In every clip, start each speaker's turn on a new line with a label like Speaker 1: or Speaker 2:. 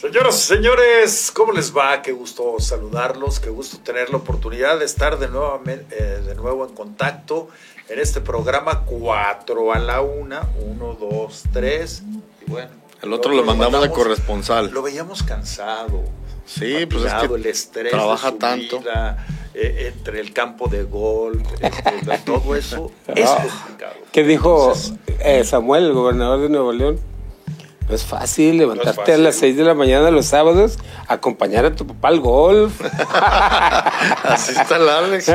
Speaker 1: Señoras y señores, ¿cómo les va? Qué gusto saludarlos, qué gusto tener la oportunidad de estar de nuevo, eh, de nuevo en contacto en este programa 4 a la 1, 1, 2, 3. Y bueno,
Speaker 2: el otro lo, mandamos de corresponsal.
Speaker 1: Lo veíamos cansado.
Speaker 2: Sí, pues es que
Speaker 1: el estrés
Speaker 2: trabaja tanto.
Speaker 1: Eh, entre el campo de golf, este, todo eso es ah. complicado.
Speaker 3: ¿Qué dijo eh, Samuel, el gobernador de Nuevo León? No es fácil levantarte a las 6 de la mañana los sábados, acompañar a tu papá al golf.
Speaker 2: Así está el Alex.
Speaker 1: Sí,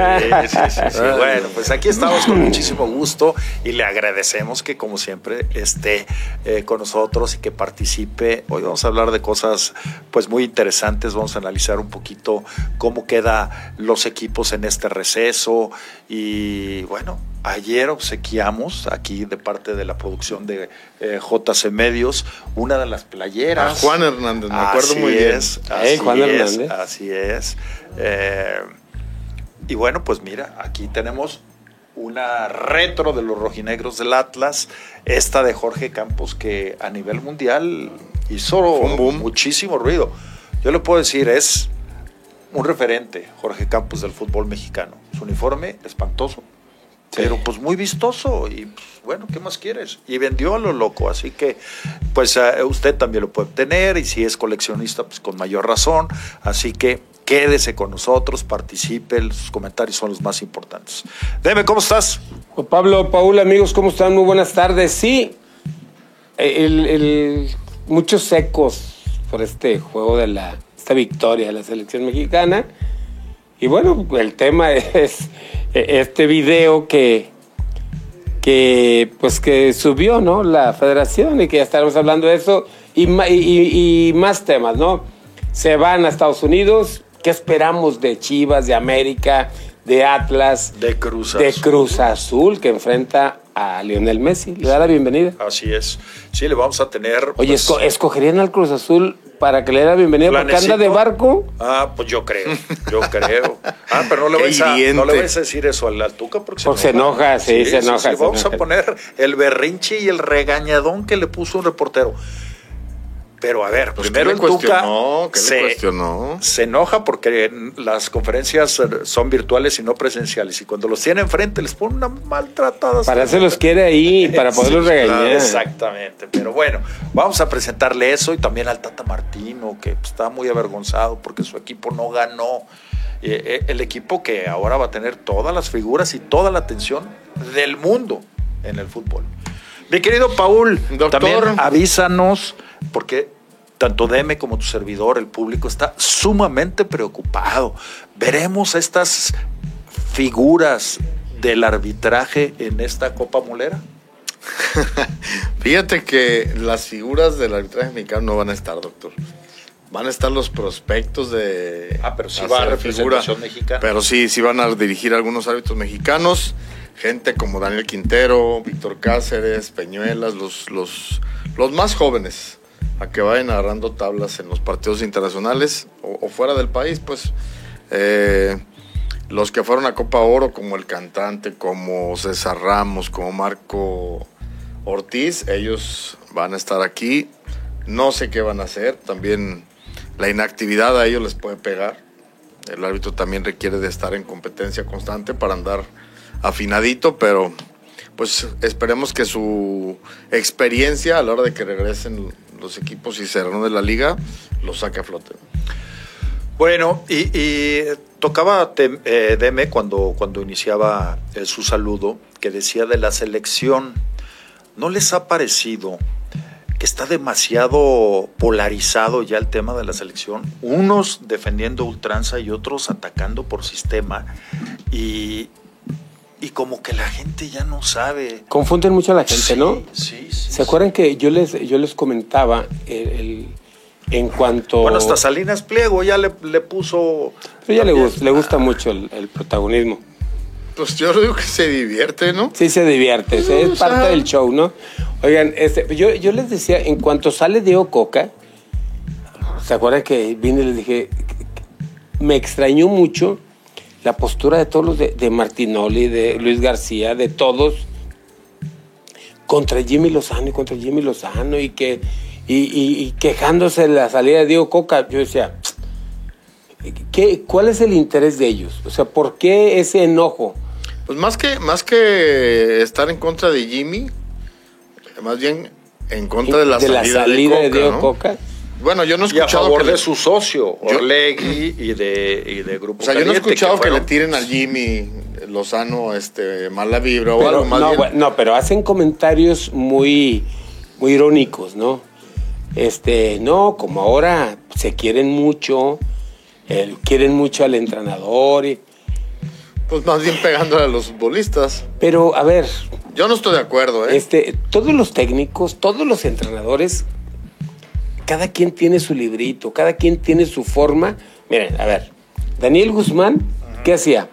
Speaker 1: sí, sí, Bueno, pues aquí estamos con muchísimo gusto y le agradecemos que como siempre esté eh, con nosotros y que participe. Hoy vamos a hablar de cosas pues muy interesantes. Vamos a analizar un poquito cómo quedan los equipos en este receso y bueno, Ayer obsequiamos aquí de parte de la producción de eh, JC Medios una de las playeras.
Speaker 2: Juan Hernández, me acuerdo muy bien.
Speaker 1: así Juan es, Hernández. Así es. Eh, y bueno, pues mira, aquí tenemos una retro de los rojinegros del Atlas, esta de Jorge Campos que a nivel mundial hizo muchísimo ruido. Yo le puedo decir, es un referente, Jorge Campos, del fútbol mexicano. Su uniforme espantoso, pero pues muy vistoso y pues, bueno, ¿qué más quieres? Y vendió a lo loco, así que pues eh, usted también lo puede tener y si es coleccionista pues con mayor razón, así que quédese con nosotros, participe, sus comentarios son los más importantes. Deme, ¿cómo estás?
Speaker 3: Pablo, Paul, amigos, ¿cómo están? Muy buenas tardes. Sí, el, muchos ecos por este juego de la, esta victoria de la selección mexicana. Y bueno, el tema es e, este video que, que, pues que subió, ¿no? La federación y que ya estaremos hablando de eso y, y, más temas, ¿no? Se van a Estados Unidos. ¿Qué esperamos de Chivas, de América, de Atlas?
Speaker 1: De Cruz
Speaker 3: Azul. De Cruz Azul, que enfrenta a Lionel Messi. Le da la bienvenida.
Speaker 1: Así es. Sí, le vamos a tener.
Speaker 3: Oye, pues, ¿escogerían al Cruz Azul para que le dé la bienvenida porque anda de barco.
Speaker 1: Ah, pues yo creo, yo creo. Ah, pero no le, vais a, no le a decir eso al Tuca porque,
Speaker 3: se, enoja. sí, se enoja.
Speaker 1: vamos a poner el berrinche y el regañadón que le puso un reportero. Pero a ver, pues primero el Tuca se, se, enoja porque las conferencias son virtuales y no presenciales. Y cuando los tiene enfrente les pone una maltratada.
Speaker 3: Para eso los quiere ahí, para poderlos regañar.
Speaker 1: exactamente. Pero bueno, vamos a presentarle eso y también al Tata Martino, que está muy avergonzado porque su equipo no ganó. Eh, eh, el equipo que ahora va a tener todas las figuras y toda la atención del mundo en el fútbol. Mi querido Paul, Doctor. también avísanos porque tanto Deme como tu servidor, el público, está sumamente preocupado. Veremos estas figuras del arbitraje en esta Copa Mulera.
Speaker 2: Fíjate que las figuras del arbitraje mexicano no van a estar, doctor. Van a estar los prospectos de.
Speaker 1: Ah, pero sí va a representación mexicana.
Speaker 2: Pero sí, sí van a dirigir algunos árbitros mexicanos. Gente como Daniel Quintero, Víctor Cáceres, Peñuelas, los, los, los más jóvenes a que vayan agarrando tablas en los partidos internacionales o, fuera del país, pues eh, los que fueron a Copa Oro, como el cantante, como César Ramos, como Marco Ortiz, ellos van a estar aquí. No sé qué van a hacer, también la inactividad a ellos les puede pegar. El árbitro también requiere de estar en competencia constante para andar afinadito, pero pues esperemos que su experiencia a la hora de que regresen los equipos y se de la liga, lo saque a flote.
Speaker 1: Bueno, y, tocaba eh, Deme cuando, cuando iniciaba eh, su saludo, que decía de la selección, ¿no les ha parecido que está demasiado polarizado ya el tema de la selección? Unos defendiendo ultranza y otros atacando por sistema. Y, y como que la gente ya no sabe.
Speaker 3: Confunden mucho a la gente, ¿no?
Speaker 1: Sí,
Speaker 3: sí. ¿Se acuerdan que yo les, yo les comentaba el, en cuanto.
Speaker 1: Bueno, hasta Salinas Pliego ya le, puso.
Speaker 3: Pero ya le, gusta, le gusta mucho el, protagonismo.
Speaker 2: Pues yo digo que se divierte, ¿no?
Speaker 3: Sí, se divierte, es parte del show, ¿no? Oigan, este, yo, yo les decía, en cuanto sale Diego Coca, ¿se acuerdan que vine y les dije, me extrañó mucho la postura de todos los de, Martinoli, de Luis García, de todos, contra Jimmy Lozano y contra Jimmy Lozano y que, y, quejándose de la salida de Diego Coca. Yo decía, ¿qué, ¿cuál es el interés de ellos? O sea, ¿por qué ese enojo?
Speaker 2: Pues más que, más que estar en contra de Jimmy, más bien en contra de la, salida, de, Diego Coca.
Speaker 1: Bueno, yo no he escuchado. a favor que de su socio, Orlegui y de, y de Grupo
Speaker 2: O sea, yo no he escuchado que, le tiren al Jimmy Lozano este, mala vibra o algo más.
Speaker 3: No, no, pero hacen comentarios muy, muy irónicos, ¿no? Este, no, como ahora se quieren mucho, quieren mucho al entrenador. Y,
Speaker 2: pues más bien pegándole a los futbolistas.
Speaker 3: Pero, a ver.
Speaker 2: Yo no estoy de acuerdo, ¿eh?
Speaker 3: Este, todos los técnicos, todos los entrenadores, cada quien tiene su librito, cada quien tiene su forma. Miren, a ver, Daniel Guzmán, ¿qué hacía?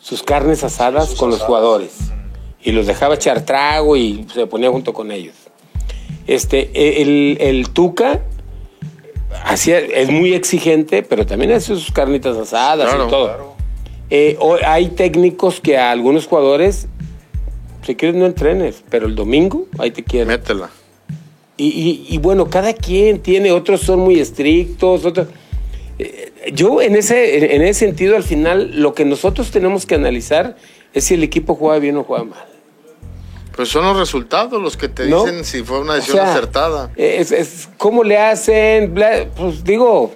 Speaker 3: Sus carnes asadas con los jugadores. Y los dejaba echar trago y se ponía junto con ellos. Este, e, el, el Tuca hacía, es muy exigente, pero también hace sus carnitas asadas y todo. Eh, hay técnicos que a algunos jugadores, si quieres no entrenes, pero el domingo ahí te quieren.
Speaker 2: Métela.
Speaker 3: Y, bueno, cada quien tiene, otros son muy estrictos, otros... Eh, yo en ese, en ese sentido, al final, lo que nosotros tenemos que analizar es si el equipo juega bien o juega mal.
Speaker 2: Pues son los resultados los que te dicen si fue una decisión acertada.
Speaker 3: Es, ¿Cómo le hacen? Pues digo,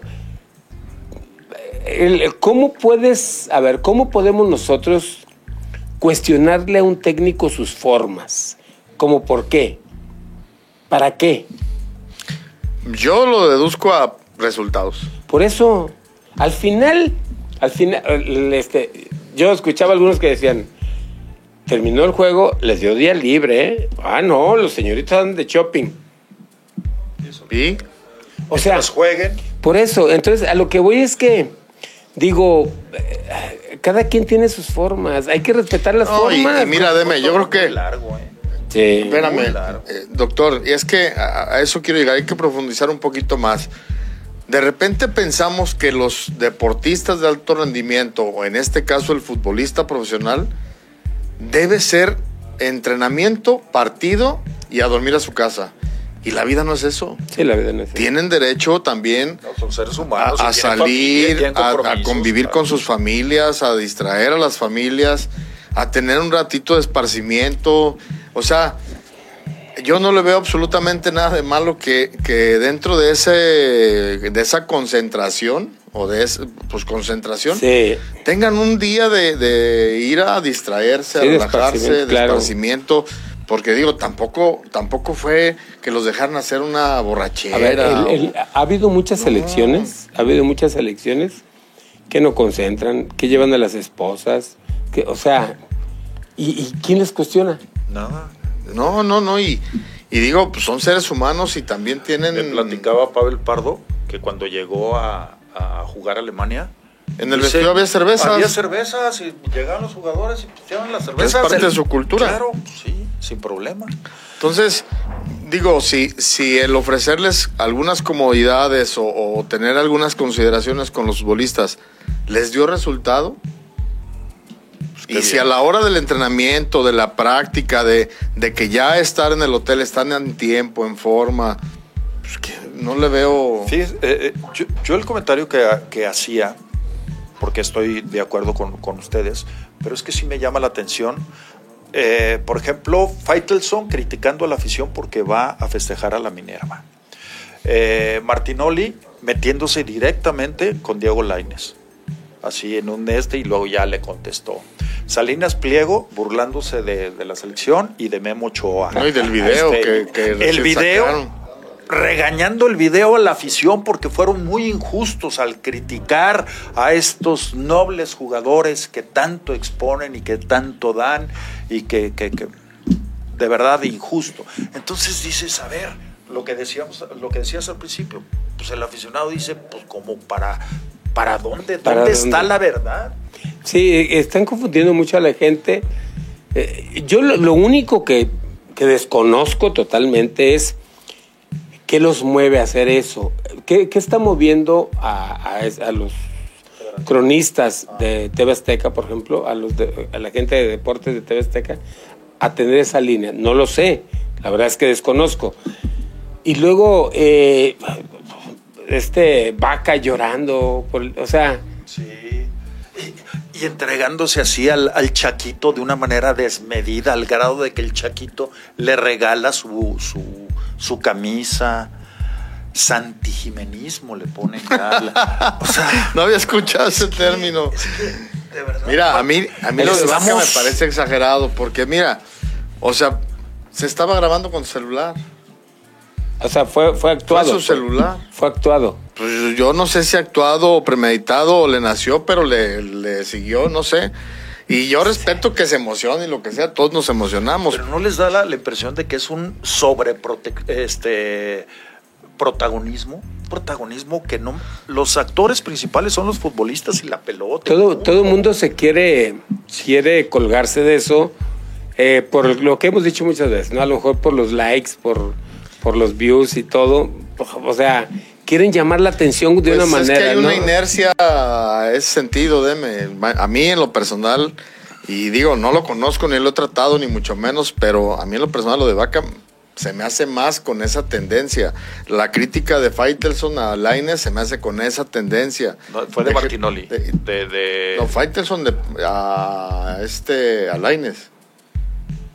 Speaker 3: ¿cómo puedes, a ver, cómo podemos nosotros cuestionarle a un técnico sus formas? ¿Cómo por qué? ¿Para qué?
Speaker 2: Yo lo deduzco a resultados.
Speaker 3: Por eso, al final, al final, este, yo escuchaba algunos que decían, terminó el juego, les dio día libre. ¿eh? Ah, no, los señoritos andan de shopping.
Speaker 2: ¿Y?
Speaker 3: O sea, jueguen. Por eso, entonces a lo que voy es que, digo, eh, cada quien tiene sus formas, hay que respetar las formas.
Speaker 2: Y, mira, Deme, yo creo que... Largo, ¿eh? Sí. Espérame, eh, doctor, y es que a, eso quiero llegar, hay que profundizar un poquito más. De repente pensamos que los deportistas de alto rendimiento, o en este caso el futbolista profesional, debe ser entrenamiento, partido y a dormir a su casa. Y la vida no es eso.
Speaker 3: Sí, la vida no es eso.
Speaker 2: Tienen derecho también
Speaker 1: seres humanos,
Speaker 2: a, salir, a, convivir con sus familias, a distraer a las familias, a tener un ratito de esparcimiento. O sea, yo no le veo absolutamente nada de malo que, que dentro de, ese, de esa concentración o de pues concentración, tengan un día de, ir a distraerse, a relajarse, de esparcimiento. Porque digo, tampoco, tampoco fue que los dejaran hacer una borrachera.
Speaker 3: ha habido muchas elecciones, ha habido muchas elecciones que no concentran, que llevan a las esposas, que, o sea, ¿y, quién les cuestiona?
Speaker 2: Nada. No, no, no, y, y digo, pues son seres humanos y también tienen...
Speaker 1: Me platicaba Pavel Pardo que cuando llegó a, a jugar a Alemania.
Speaker 2: En el vestido había cervezas.
Speaker 1: Había cervezas y llegaban los jugadores y pusieron las cervezas.
Speaker 2: Es parte de su cultura.
Speaker 1: Claro, sí, sin problema.
Speaker 2: Entonces, digo, si, si el ofrecerles algunas comodidades o, tener algunas consideraciones con los futbolistas les dio resultado, pues y si a la hora del entrenamiento, de la práctica, de, de, que ya estar en el hotel están en tiempo, en forma, pues que no le veo...
Speaker 1: Sí, eh, eh, yo, el comentario que, hacía, porque estoy de acuerdo con, ustedes, pero es que sí me llama la atención. Eh, por ejemplo, Faitelson criticando a la afición porque va a festejar a la Minerva. Martinoli metiéndose directamente con Diego Laines, así en un este y luego ya le contestó. Salinas Pliego burlándose de, la selección y de Memo Ochoa.
Speaker 2: No, y del video este, que,
Speaker 1: El video regañando el video a la afición porque fueron muy injustos al criticar a estos nobles jugadores que tanto exponen y que tanto dan y que, de verdad injusto. Entonces dices, a ver, lo que decíamos, lo que decías al principio, pues el aficionado dice, pues como para, para dónde, dónde está la verdad.
Speaker 3: Sí, están confundiendo mucho a la gente. Eh, yo lo, único que, que desconozco totalmente es ¿Qué los mueve a hacer eso? ¿Qué, está moviendo a, los cronistas de TV Azteca, por ejemplo, a, los a la gente de deportes de TV Azteca, a tener esa línea? No lo sé, la verdad es que desconozco. y luego eh, este vaca llorando, o sea...
Speaker 1: Sí. Y, entregándose así al, al, Chaquito de una manera desmedida, al grado de que el Chaquito le regala su, su, su camisa. Santijimenismo le ponen ya.
Speaker 2: o sea, no había escuchado ese término. de verdad, mira, a mí, a mí lo de vaca me parece exagerado, porque mira, o sea, se estaba grabando con celular.
Speaker 3: O sea, fue, fue actuado.
Speaker 2: Fue su celular.
Speaker 3: Fue, actuado.
Speaker 2: Pues yo no sé si actuado o premeditado o le nació, pero le, le siguió, no sé. Y yo respeto que se emocione y lo que sea, todos nos emocionamos.
Speaker 1: Pero no les da la, impresión de que es un sobre este protagonismo, protagonismo que no los actores principales son los futbolistas y la pelota.
Speaker 3: Todo todo el mundo se quiere quiere colgarse de eso eh, por lo que hemos dicho muchas veces, ¿no? A lo mejor por los likes, por por los views y todo. O sea, quieren llamar la atención de una manera. Pues es que
Speaker 2: hay una inercia a ese sentido, deme. A mí en lo personal, y digo, no lo conozco ni lo he tratado, ni mucho menos, pero a mí en lo personal lo de Vaca se me hace más con esa tendencia. La crítica de Faitelson a Laines se me hace con esa tendencia.
Speaker 1: fue de, Martinoli. De,
Speaker 2: No, Faitelson de, a, este, a Laines.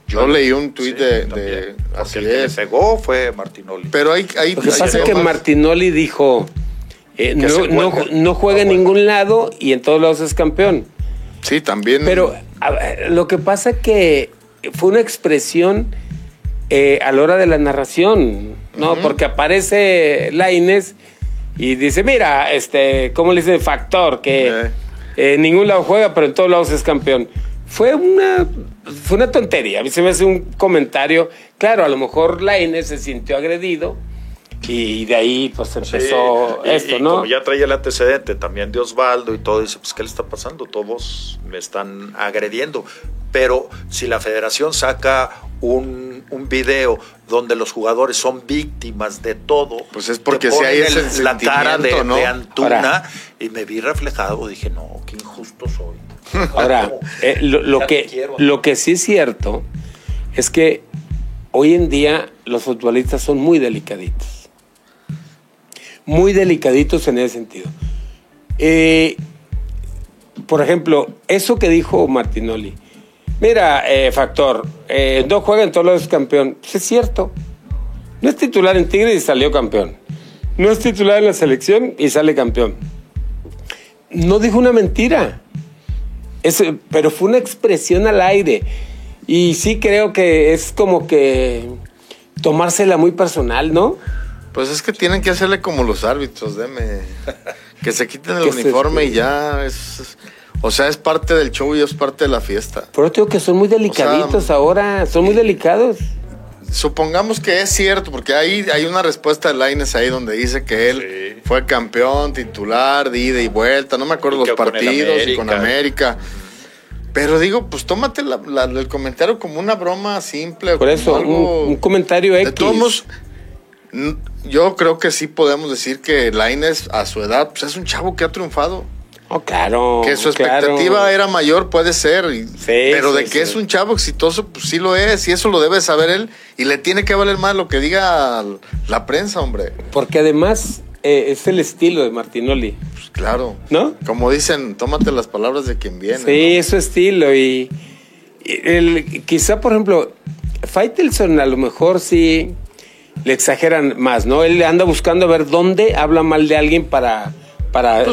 Speaker 2: Yo leí un tuit de,
Speaker 1: así el que le pegó fue Martinoli.
Speaker 3: Pero hay, hay Lo que pasa es que Martinoli dijo eh, no, juega en ningún lado y en todos lados es campeón.
Speaker 2: Sí, también.
Speaker 3: Pero lo que pasa es que fue una expresión eh, a la hora de la narración, ¿no? Porque aparece Laines y dice, mira, este, ¿cómo le dice? Factor, que eh. en ningún lado juega, pero en todos lados es campeón. Fue una fue una tontería. A mí se me hace un comentario. Claro, a lo mejor la se sintió agredido y de ahí pues empezó esto, ¿no?
Speaker 1: Como ya traía el antecedente también de Osvaldo y todo, dice, pues ¿qué le está pasando? Todos me están agrediendo. Pero si la federación saca un, un video donde los jugadores son víctimas de todo,
Speaker 2: pues es porque si hay ese
Speaker 1: la cara de, de Antuna y me vi reflejado, dije, no, qué injusto soy.
Speaker 3: Ahora, eh, lo, que, lo que sí es cierto es que hoy en día los futbolistas son muy delicaditos. Muy delicaditos en ese sentido. Eh, por ejemplo, eso que dijo Martinoli. Mira, eh, Factor, no juega en todos los campeón. Pues es cierto. No es titular en Tigre y salió campeón. No es titular en la selección y sale campeón. No dijo una mentira pero fue una expresión al aire. Y sí creo que es como que tomársela muy personal, ¿no?
Speaker 2: Pues es que tienen que hacerle como los árbitros, deme. Que se quiten el uniforme y ya es... O sea, es parte del show y es parte de la fiesta.
Speaker 3: Pero digo que son muy delicaditos ahora, son muy delicados.
Speaker 2: Supongamos que es cierto, porque hay, hay una respuesta de Laines ahí donde dice que él fue campeón titular de ida y vuelta, no me acuerdo los partidos y con América. Pero digo, pues tómate el comentario como una broma simple.
Speaker 3: Por eso, un, comentario X. De todos
Speaker 2: yo creo que sí podemos decir que Laines a su edad, pues es un chavo que ha triunfado.
Speaker 3: Oh, claro.
Speaker 2: Que su expectativa era mayor, puede ser. pero de que es un chavo exitoso, pues sí lo es. Y eso lo debe saber él. Y le tiene que valer más lo que diga la prensa, hombre.
Speaker 3: Porque además eh, es el estilo de Martinoli.
Speaker 2: Pues claro. ¿No? Como dicen, tómate las palabras de quien viene.
Speaker 3: Sí, es su estilo. Y, el, quizá, por ejemplo, Faitelson a lo mejor sí le exageran más, ¿no? Él anda buscando ver dónde habla mal de alguien para para,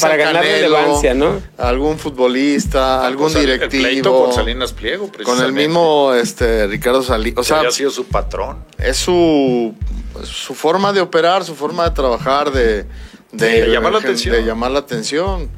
Speaker 3: para ganar relevancia, ¿no?
Speaker 2: Algún futbolista, algún directivo.
Speaker 1: con Salinas Pliego,
Speaker 2: Con el mismo este, Ricardo Salinas. O sea,
Speaker 1: ha sido su patrón.
Speaker 2: Es su, su forma de operar, su forma de trabajar, de, de,
Speaker 1: llamar la atención.
Speaker 2: De llamar la atención.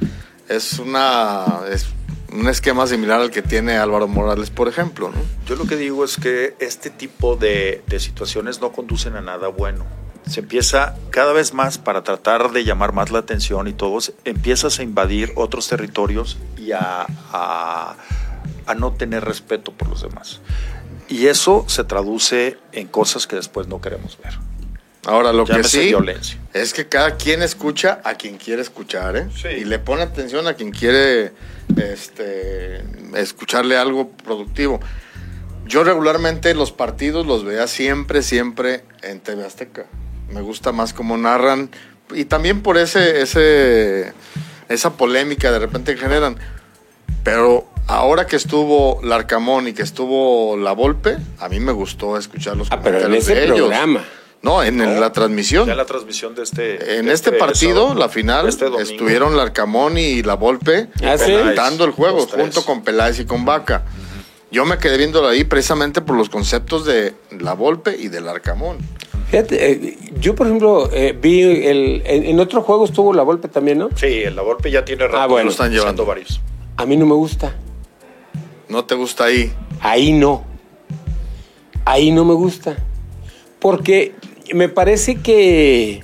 Speaker 2: Es una. Es, un esquema similar al que tiene Álvaro Morales, por ejemplo. ¿no?
Speaker 1: Yo lo que digo es que este tipo de, de situaciones no conducen a nada bueno se empieza cada vez más para tratar de llamar más la atención y todos, empiezas a invadir otros territorios y a, a, no tener respeto por los demás. Y eso se traduce en cosas que después no queremos ver.
Speaker 2: Ahora, lo que sí es que cada quien escucha a quien quiere escuchar, ¿eh? Y le pone atención a quien quiere este, escucharle algo productivo. Yo regularmente los partidos los veía siempre, siempre en TV Azteca. Me gusta más cómo narran y también por ese, ese, esa polémica de repente que generan. Pero ahora que estuvo Larcamón y que estuvo La Volpe, a mí me gustó escuchar los
Speaker 3: ah, pero en ese programa.
Speaker 2: No, en, la transmisión.
Speaker 1: Ya la transmisión de este.
Speaker 2: En este, este partido, la final, este estuvieron Larcamón y La Volpe
Speaker 3: ah,
Speaker 2: comentando el juego junto con Peláez y con Vaca. Yo me quedé viéndolo ahí precisamente por los conceptos de La Volpe y del Arcamón.
Speaker 3: Fíjate, eh, yo por ejemplo eh, vi el, en, otro juego estuvo La Volpe también, ¿no?
Speaker 1: Sí, La Volpe ya tiene rato.
Speaker 3: Ah, bueno.
Speaker 2: Lo están llevando
Speaker 1: varios.
Speaker 3: A mí no me gusta.
Speaker 2: ¿No te gusta ahí?
Speaker 3: Ahí no. Ahí no me gusta. Porque me parece que,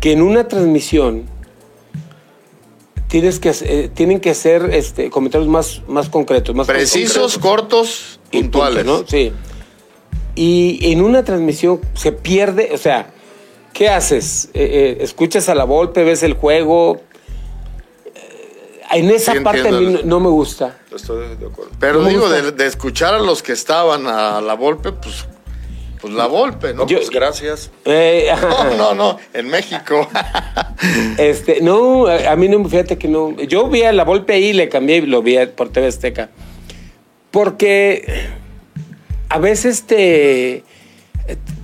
Speaker 3: que en una transmisión tienes que, eh, tienen que ser este, comentarios más, más concretos. Más
Speaker 2: Precisos, cortos, puntuales.
Speaker 3: ¿no? Sí. Y en una transmisión se pierde, o sea, ¿qué haces? Eh, eh, ¿Escuchas a la golpe, ves el juego? En esa parte a mí no, me gusta.
Speaker 1: Estoy de acuerdo.
Speaker 2: Pero digo, de, escuchar a los que estaban a la golpe, pues pues la Volpe, ¿no?
Speaker 1: pues gracias.
Speaker 2: Eh, no, no, no, en México.
Speaker 3: este, no, a mí no, fíjate que no. Yo vi a la Volpe ahí y le cambié y lo vi por TV Azteca. Porque a veces te,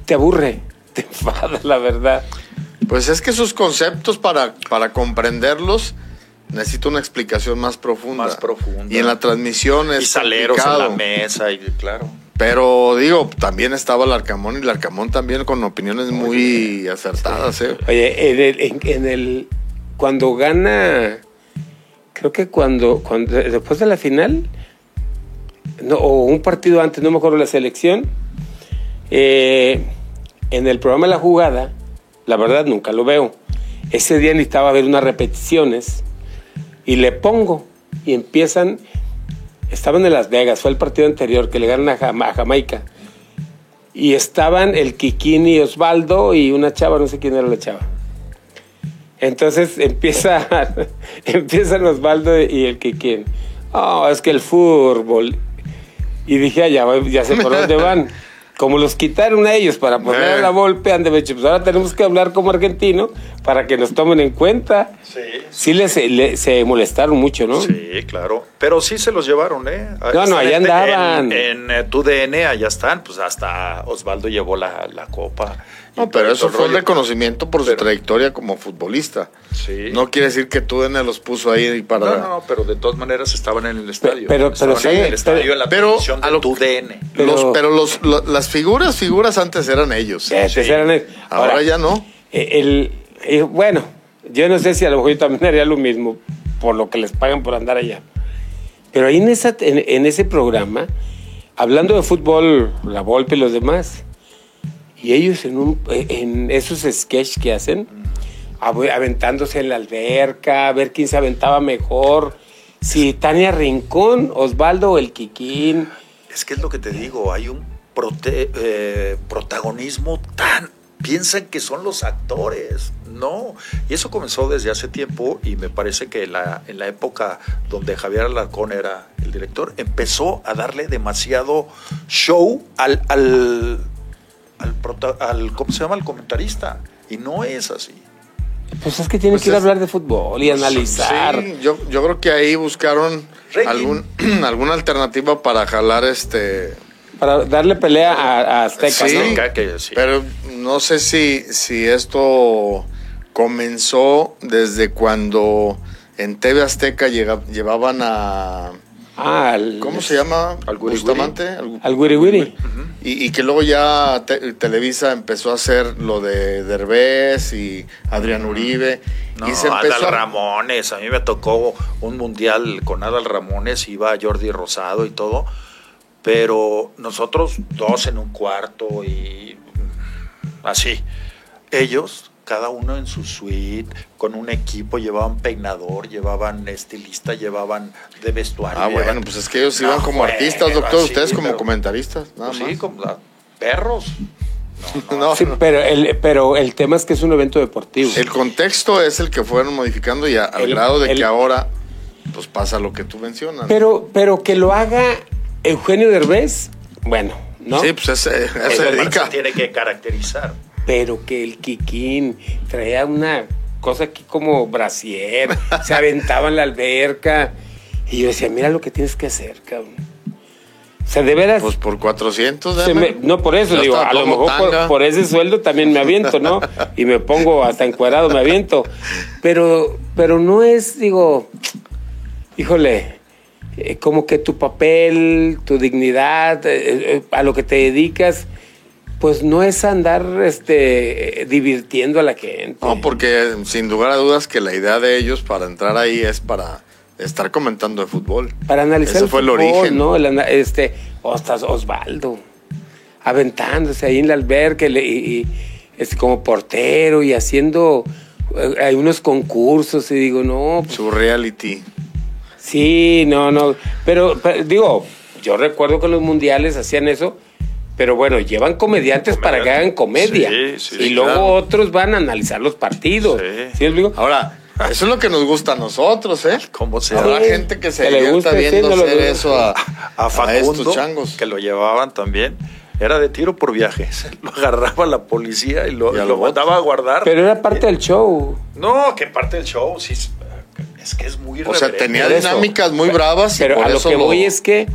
Speaker 3: te aburre, te enfada, la verdad.
Speaker 2: Pues es que sus conceptos para, para comprenderlos necesito una explicación más profunda.
Speaker 1: Más profunda.
Speaker 2: Y en la transmisión es.
Speaker 1: Y saleros en la mesa, y claro.
Speaker 2: Pero digo, también estaba el Arcamón y el Arcamón también con opiniones muy acertadas. ¿eh?
Speaker 3: Oye, en el, cuando gana, creo que cuando, cuando después de la final, no, o un partido antes, no me acuerdo la selección, eh, en el programa La Jugada, la verdad nunca lo veo. Ese día necesitaba ver unas repeticiones y le pongo y empiezan estaban en Las Vegas, fue el partido anterior que le ganan a, Jamaica. Y estaban el Kikín y Osvaldo y una chava, no sé quién era la chava. Entonces empieza, empiezan Osvaldo y el Kikín. Oh, es que el fútbol. Y dije, ah, ya, ya sé por dónde van como los quitaron a ellos para poner la golpe, han de pues ahora tenemos que hablar como argentino para que nos tomen en cuenta. Sí. Sí, les, se molestaron mucho, ¿no?
Speaker 1: Sí, claro. Pero sí se los llevaron, ¿eh?
Speaker 3: No, no, allá andaban.
Speaker 1: En, en, tu DN, allá están, pues hasta Osvaldo llevó la, la copa.
Speaker 2: No, pero eso fue un reconocimiento por su trayectoria como futbolista. Sí. No quiere decir que Tudene los puso ahí para.
Speaker 1: No, no, pero de todas maneras estaban en el estadio.
Speaker 3: Pero, pero,
Speaker 1: sí, en el estadio en la pero a lo,
Speaker 2: DN. Pero, los, las figuras, figuras antes eran ellos.
Speaker 3: Eran
Speaker 2: Ahora, ya no.
Speaker 3: El, bueno, yo no sé si a lo mejor yo también haría lo mismo por lo que les pagan por andar allá. Pero ahí en, esa, en, ese programa, hablando de fútbol, la Volpe y los demás y ellos en, un, en esos sketches que hacen, aventándose en la alberca, a ver quién se aventaba mejor. Si Tania Rincón, Osvaldo o el Kikín.
Speaker 1: Es que es lo que te digo, hay un eh, protagonismo tan... Piensan que son los actores, no. Y eso comenzó desde hace tiempo y me parece que en la época donde Javier Alarcón era el director, empezó a darle demasiado show al, al al, al ¿cómo se llama? Al comentarista. Y no es así.
Speaker 3: Pues es que tienen pues que ir a hablar de fútbol y analizar.
Speaker 2: Sí, yo, yo creo que ahí buscaron algún, alguna alternativa para jalar este.
Speaker 3: Para darle pelea a, Azteca,
Speaker 2: sí, Pero no sé si, si esto comenzó desde cuando en TV Azteca llevaban a
Speaker 3: Ah,
Speaker 2: ¿Cómo se llama?
Speaker 1: Al Bustamante.
Speaker 3: Al Wiri
Speaker 2: y, que luego ya Televisa empezó a hacer lo de Derbez y Adrián Uribe.
Speaker 1: y se empezó Adal Ramones. A mí me tocó un mundial con Adal Ramones, iba Jordi Rosado y todo. Pero nosotros dos en un cuarto y así. Ellos cada uno en su suite, con un equipo, llevaban peinador, llevaban estilista, llevaban de vestuario.
Speaker 2: Ah, bueno, pues es que ellos iban como artistas, doctor, ustedes como comentaristas, nada
Speaker 1: pues Sí, como perros.
Speaker 3: No, sí, pero, el, pero el tema es que es un evento deportivo.
Speaker 2: El contexto es el que fueron modificando y al grado de que ahora pues pasa lo que tú mencionas.
Speaker 3: Pero, pero que lo haga Eugenio Derbez, bueno, ¿no?
Speaker 2: Sí, pues ese, ese
Speaker 1: Eso
Speaker 2: dedica.
Speaker 1: se tiene que caracterizar.
Speaker 3: Pero que el Kikín traía una cosa aquí como brasier, se aventaba en la alberca. Y yo decía, mira lo que tienes que hacer, cabrón. O sea, de veras.
Speaker 2: Pues por 400,
Speaker 3: se
Speaker 2: dame.
Speaker 3: me- no, por eso, digo, a lo mejor por, ese sueldo también me aviento, ¿no? Y me pongo hasta encuerado, me aviento. Pero, pero no es, digo, híjole, eh, como que tu papel, tu dignidad, eh, eh, a lo que te dedicas, pues no es andar este, eh, divirtiendo a la gente.
Speaker 2: No, porque sin lugar a dudas que la idea de ellos para entrar ahí es para estar comentando de fútbol.
Speaker 3: Para analizar
Speaker 2: Ese
Speaker 3: el
Speaker 2: fue el origen.
Speaker 3: ¿no? El este, hasta Osvaldo, aventándose ahí en la alberca y, este, como portero y haciendo eh, hay unos concursos y digo, no, pues,
Speaker 2: Su reality.
Speaker 3: sí, no, no. Pero, pero, digo, yo recuerdo que en los mundiales hacían eso, pero bueno, llevan comediantes para que hagan comedia.
Speaker 1: Sí, sí,
Speaker 3: y luego
Speaker 2: claro.
Speaker 3: otros van a analizar los partidos.
Speaker 1: Sí.
Speaker 3: ¿Sí me explico?
Speaker 2: Ahora, eso es lo que nos gusta a nosotros, ¿eh?
Speaker 1: ¿Cómo se
Speaker 2: Habrá
Speaker 3: Sí,
Speaker 2: gente que se
Speaker 3: que le
Speaker 2: divierta viendo
Speaker 3: lo
Speaker 2: hacer eso a,
Speaker 1: a Facundo,
Speaker 2: estos changos.
Speaker 1: que lo llevaban también, era de tiro por viajes. Lo agarraba la policía y lo,
Speaker 2: Y a
Speaker 1: lo
Speaker 2: lo
Speaker 1: mandaba a guardar.
Speaker 3: Pero era parte del show.
Speaker 1: no, que parte del show, sí. es- que es muy
Speaker 2: O sea, tenía dinámicas muy bravas y
Speaker 3: Pero
Speaker 2: por
Speaker 3: a lo
Speaker 2: eso
Speaker 3: que voy es que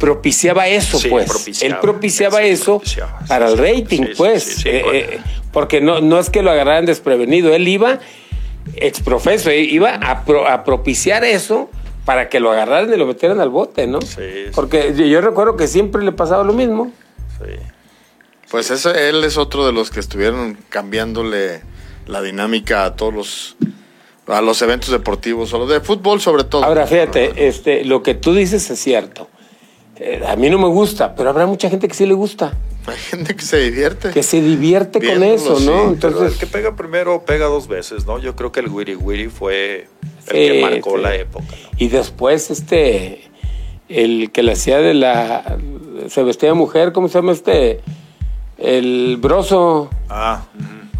Speaker 3: propiciaba eso,
Speaker 1: Sí,
Speaker 3: pues.
Speaker 1: propiciaba.
Speaker 3: Él propiciaba
Speaker 1: Sí,
Speaker 3: eso
Speaker 1: propiciaba.
Speaker 3: para
Speaker 1: Sí,
Speaker 3: el rating, pues.
Speaker 1: sí, sí,
Speaker 3: Eh,
Speaker 1: con-
Speaker 3: eh, porque no, no es que lo agarraran desprevenido, él iba exprofeso, eh, iba a, pro- a propiciar eso para que lo agarraran y lo metieran al bote, ¿no?
Speaker 1: Sí, sí.
Speaker 3: Porque yo, yo recuerdo que siempre le pasaba lo mismo.
Speaker 1: Sí.
Speaker 2: Pues ese, él es otro de los que estuvieron cambiándole la dinámica a todos los a los eventos deportivos o los de fútbol sobre todo.
Speaker 3: Ahora, fíjate, este, lo que tú dices es cierto. Eh, a mí no me gusta, pero habrá mucha gente que sí le gusta,
Speaker 2: Hay gente que se divierte.
Speaker 3: que se divierte con eso,
Speaker 2: sí,
Speaker 3: ¿no?
Speaker 1: Pero el
Speaker 3: Entonces,
Speaker 1: que pega primero pega dos veces, ¿no? Yo creo que el Wiri Wiri fue el
Speaker 3: Sí,
Speaker 1: que marcó
Speaker 3: sí.
Speaker 1: la época. ¿no?
Speaker 3: Y después, este, el que le hacía de la. Se vestía de mujer, ¿cómo se llama este? El broso.
Speaker 1: Ah.